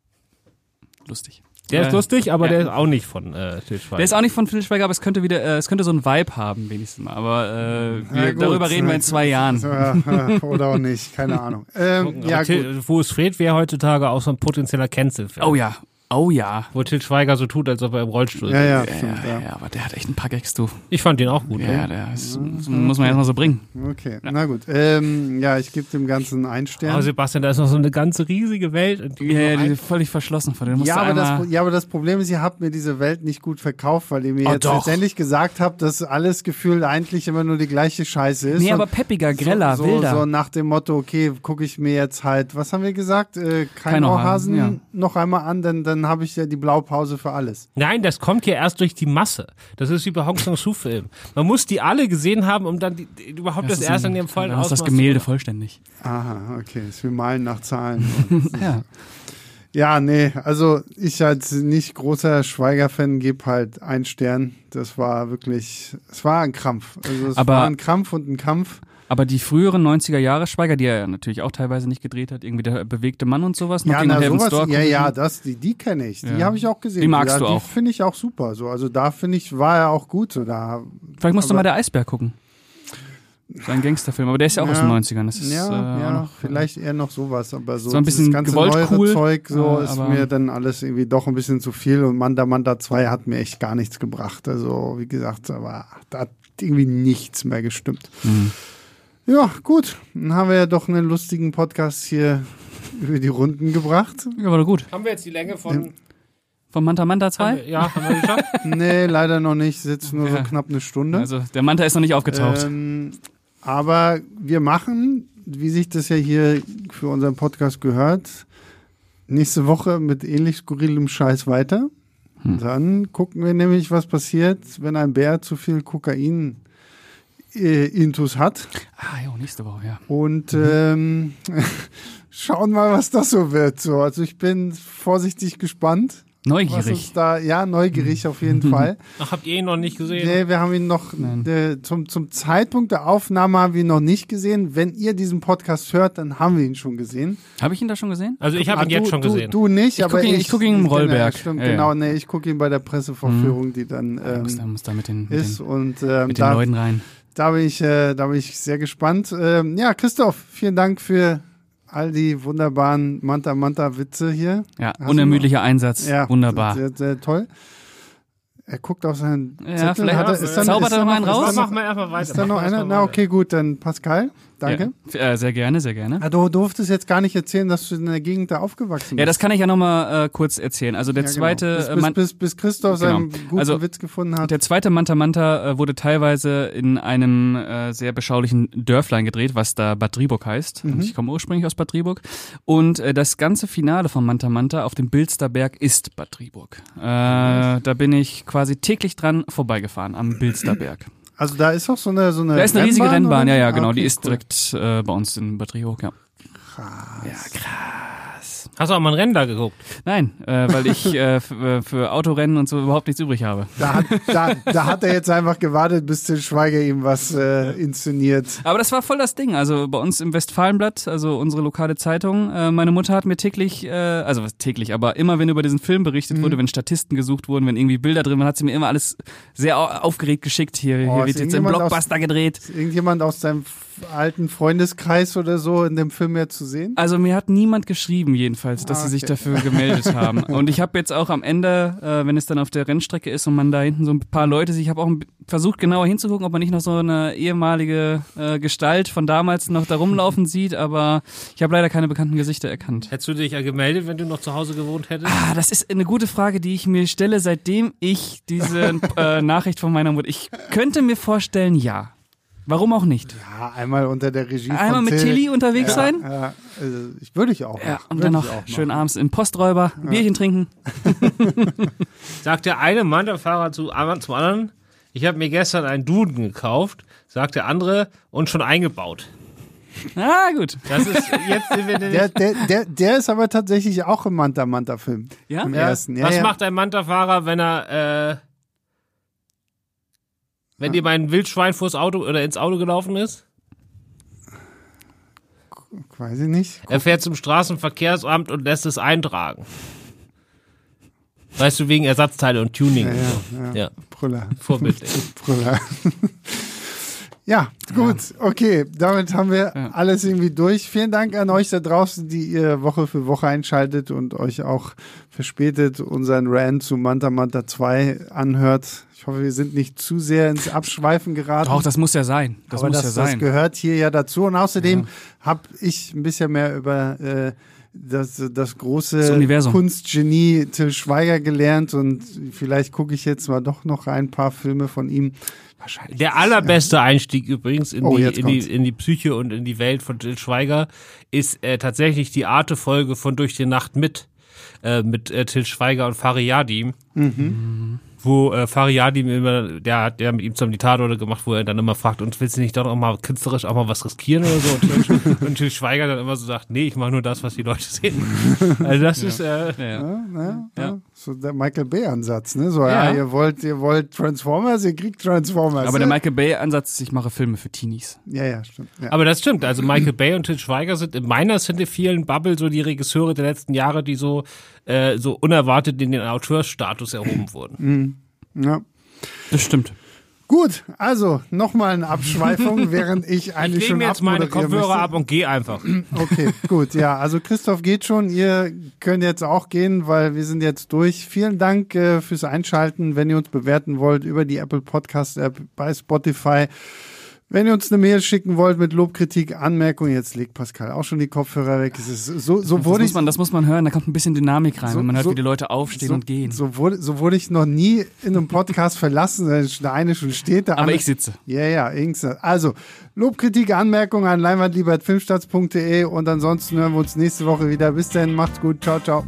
lustig. Der ist Äh, lustig, aber ja. der ist auch nicht von äh, Til Schweiger. Der ist auch nicht von Til Schweiger, aber es könnte wieder, äh, es könnte so ein Vibe haben, wenigstens mal. Aber äh, wir, Ja, gut. darüber reden wir in zwei Jahren. Ja, oder auch nicht, keine Ahnung. Ähm, Gucken, ja. Til, Wo ist Fred wäre heutzutage auch so ein potenzieller Cancel-Film. Oh ja, oh ja. Wo Til Schweiger so tut, als ob er im Rollstuhl Ja, ja, sitzt. stimmt, Ja, ja. ja, aber der hat echt ein paar Gags, du. Ich fand den auch gut. Ja, ne? der ist, das muss man erstmal so bringen. Okay, na gut. Ähm, ja, ich gebe dem Ganzen einen Stern. Oh, Sebastian, da ist noch so eine ganze riesige Welt. und die Ja, ja, die sind völlig verschlossen vor dem. Ja aber, das, ja, aber das Problem ist, ihr habt mir diese Welt nicht gut verkauft, weil ihr mir Oh, jetzt doch. letztendlich gesagt habt, dass alles gefühlt eigentlich immer nur die gleiche Scheiße ist. Nee, Und aber peppiger, greller, so, so, wilder. So nach dem Motto, okay, gucke ich mir jetzt halt, was haben wir gesagt? Äh, kein Kein Ohrhasen, ja. noch einmal an, denn dann habe ich ja die Blaupause für alles. Nein, das kommt ja erst durch die Masse. Das ist wie bei Hong Sang-soo-Film. Man muss die alle gesehen haben, um dann die, die, überhaupt das, ist erst in ihrem vollen dann ist Ausmaß das Gemälde vollständig. Aha, okay, ist wie Malen nach Zahlen. Ja. ja, nee, also ich als nicht großer Schweiger-Fan gebe halt einen Stern. Das war wirklich, es war ein Krampf. Also es Aber- war ein Krampf und ein Kampf. Aber die früheren 90er Jahre Schweiger, die er ja natürlich auch teilweise nicht gedreht hat, irgendwie der bewegte Mann und sowas, noch Ja, die na, sowas, Door ja, ja, das, die, die kenne ich. Die Ja. habe ich auch gesehen. Die magst ja, du die auch. finde ich auch super. So, also da finde ich, war er auch gut. So, da, Vielleicht musst du mal der Eisbär gucken. So ein Gangsterfilm, aber der ist ja auch aus Ja. den 90ern. Das ist, ja, äh, ja, noch, vielleicht eher noch sowas, aber so, So ein bisschen ganze gewollt neuere cool, Zeug, so ist mir dann alles irgendwie doch ein bisschen zu viel und Manda Manda 2 hat mir echt gar nichts gebracht. Also, wie gesagt, aber da hat irgendwie nichts mehr gestimmt. Mhm. Ja, gut, dann haben wir ja doch einen lustigen Podcast hier über die Runden gebracht. Ja, war doch gut. Haben wir jetzt die Länge von. Von Manta Manta Haben 2? wir, ja, haben wir geschafft? Nee, leider noch nicht, sitzt nur Ja. so knapp eine Stunde. Also der Manta ist noch nicht aufgetaucht. Ähm, aber wir machen, wie sich das ja hier für unseren Podcast gehört, nächste Woche mit ähnlich skurrilem Scheiß weiter. Hm. Dann gucken wir nämlich, was passiert, wenn ein Bär zu viel Kokain äh, intus hat. ah, ja, nächste Woche, ja. Und ähm, schauen mal, was das so wird. So, also ich bin vorsichtig gespannt. Neugierig. da, ja, neugierig auf jeden Fall. Ach, habt ihr ihn noch nicht gesehen? Nee, wir haben ihn noch äh, zum, zum Zeitpunkt der Aufnahme haben wir ihn noch nicht gesehen. Wenn ihr diesen Podcast hört, dann haben wir ihn schon gesehen. Habe ich ihn da schon gesehen? Also ich habe Ah, ihn jetzt du, schon du, gesehen. Du nicht, Ich aber guck ihn- ich. ich guck ihn im genau, Rollberg. Stimmt, Ja, ja. genau. Nee, ich gucke ihn bei der Pressevorführung, die dann Ja, muss, da ähm, muss da mit den, mit ist. den, Und ähm, mit den da, Leuten rein. Da, bin ich, äh, da bin ich sehr gespannt. Ähm, ja, Christoph, vielen Dank für all die wunderbaren Manta-Manta-Witze hier. Ja, Hast unermüdlicher Einsatz. Ja, Wunderbar. Sehr, sehr toll. Er guckt auf seinen Ja, Zettel. vielleicht Hat er, ja, ist da, zaubert ist er da noch einen raus? Machen wir erstmal weiter. Ist da noch einer? Na, okay, gut, dann Pascal. Danke. Ja, äh, sehr gerne, sehr gerne. Du durftest jetzt gar nicht erzählen, dass du in der Gegend da aufgewachsen bist. Ja, das kann ich ja nochmal äh, kurz erzählen. Also der Ja, genau. zweite, Bis, äh, bis, Man- bis, bis Christoph Genau. seinen guten Also, Witz gefunden hat. der zweite Manta Manta äh, wurde teilweise in einem äh, sehr beschaulichen Dörflein gedreht, was da Bad Driburg heißt. Mhm. Ich komme ursprünglich aus Bad Driburg. Und äh, das ganze Finale von Manta Manta auf dem Bilsterberg ist Bad Driburg. Äh, da bin ich quasi täglich dran vorbeigefahren am Bilsterberg. Also da ist auch so eine so eine Da ist eine riesige Rennbahn, oder? ja, ja, genau. okay, die ist cool. direkt äh, bei uns in Bad Driburg, ja. Krass. Hast du auch mal ein Rennen da geguckt? Nein, äh, weil ich äh, äh, für Autorennen und so überhaupt nichts übrig habe. Da hat, da, da hat er jetzt einfach gewartet, bis Til Schweiger ihm was äh, inszeniert. Aber das war voll das Ding. Also bei uns im Westfalenblatt, also unsere lokale Zeitung, äh, meine Mutter hat mir täglich, äh, also was täglich, aber immer wenn über diesen Film berichtet Mhm. wurde, wenn Statisten gesucht wurden, wenn irgendwie Bilder drin waren, hat sie mir immer alles sehr au- aufgeregt geschickt. Hier, Oh, hier wird jetzt ein irgendjemand aus- Blockbuster gedreht. Ist irgendjemand aus seinem alten Freundeskreis oder so in dem Film mehr zu sehen? Also mir hat niemand geschrieben jedenfalls, dass Ah, sie sich okay. dafür gemeldet haben. Und ich habe jetzt auch am Ende, äh, wenn es dann auf der Rennstrecke ist und man da hinten so ein paar Leute sieht, ich habe auch versucht genauer hinzugucken, ob man nicht noch so eine ehemalige äh, Gestalt von damals noch da rumlaufen sieht, aber ich habe leider keine bekannten Gesichter erkannt. Hättest du dich ja gemeldet, wenn du noch zu Hause gewohnt hättest? Ah, das ist eine gute Frage, die ich mir stelle, seitdem ich diese äh, Nachricht von meiner Mutter. Ich könnte mir vorstellen, ja. Warum auch nicht? Ja, einmal unter der Regie Einmal von mit Till. Tilly unterwegs ja, sein? Ja, also ich würde ich auch. Ja, machen. und dann noch schön abends im Posträuber, ein Bierchen trinken. Sagt der eine Manta-Fahrer zu, zum anderen, ich habe mir gestern einen Duden gekauft, sagt der andere, und schon eingebaut. Ah, gut. Das ist, jetzt sind wir Der, der, der, der ist aber tatsächlich auch im Manta Manta Film. Ja? Im Ja. ersten. Ja, was ja. macht ein Manta-Fahrer, wenn er, äh, wenn dir mein Wildschwein vors Auto oder ins Auto gelaufen ist? Weiß ich nicht. Er fährt zum Straßenverkehrsamt und lässt es eintragen. Weißt du, wegen Ersatzteile und Tuning. Ja, ja, ja. ja. Brüller. vorbildlich. Brüller. Ja, gut, okay. Damit haben wir Ja. alles irgendwie durch. Vielen Dank an euch da draußen, die ihr Woche für Woche einschaltet und euch auch verspätet unseren Rant zu Manta Manta 2 anhört. Ich hoffe, wir sind nicht zu sehr ins Abschweifen geraten. Doch, das muss ja sein. Das Aber muss das, ja das sein. gehört hier ja dazu. Und außerdem habe ich ein bisschen mehr über äh, das, das große Das. Kunstgenie Till Schweiger gelernt und vielleicht gucke ich jetzt mal doch noch ein paar Filme von ihm. Wahrscheinlich. Der allerbeste Einstieg übrigens in, Oh, die, in, die, in die Psyche und in die Welt von Jill Schweiger ist äh, tatsächlich die Arte-Folge von Durch die Nacht mit, äh, mit äh, Till Schweiger und Fariadim. Mhm. Wo äh, Fariadim immer, der hat der mit ihm zum die Tatorte gemacht, wo er dann immer fragt, und willst du nicht doch auch mal künstlerisch auch mal was riskieren oder so? Und Till, und Till Schweiger dann immer so sagt, nee, ich mache nur das, was die Leute sehen. Also das ist, äh, ja, ja. Ja, ja, Ja. ja. So der Michael Bay-Ansatz, ne? So, ja. Ja. ihr wollt, ihr wollt Transformers, ihr kriegt Transformers. Aber der ne? Michael Bay-Ansatz ist, ich mache Filme für Teenies. Ja, ja, stimmt. Ja. Aber das stimmt. Also Michael Bay und Til Schweiger sind in meiner cinephilen Bubble so die Regisseure der letzten Jahre, die so, äh, so unerwartet in den Autorsstatus erhoben wurden. ja. Das stimmt. Gut, also nochmal eine Abschweifung, während ich eigentlich Ich schon jetzt meine Kopfhörer möchte. ab und gehe einfach. Okay, gut, ja. Also Christoph geht schon. Ihr könnt jetzt auch gehen, weil wir sind jetzt durch. Vielen Dank äh, fürs Einschalten. Wenn ihr uns bewerten wollt über die Apple Podcast App bei Spotify. Wenn ihr uns eine Mail schicken wollt mit Lob, Kritik, Anmerkung, jetzt legt Pascal auch schon die Kopfhörer weg. So, so Das wurde muss, ich, man, das muss man hören, da kommt ein bisschen Dynamik rein, So- wenn man hört, so- wie die Leute aufstehen so, und gehen. So wurde, so wurde ich noch nie in einem Podcast verlassen. Der eine schon steht, der Aber andere ich sitze. ja, ja, also Lob, Kritik, Anmerkung an leinwandliebertfilmstarts.de und ansonsten hören wir uns nächste Woche wieder. Bis dahin, macht's gut, ciao, ciao.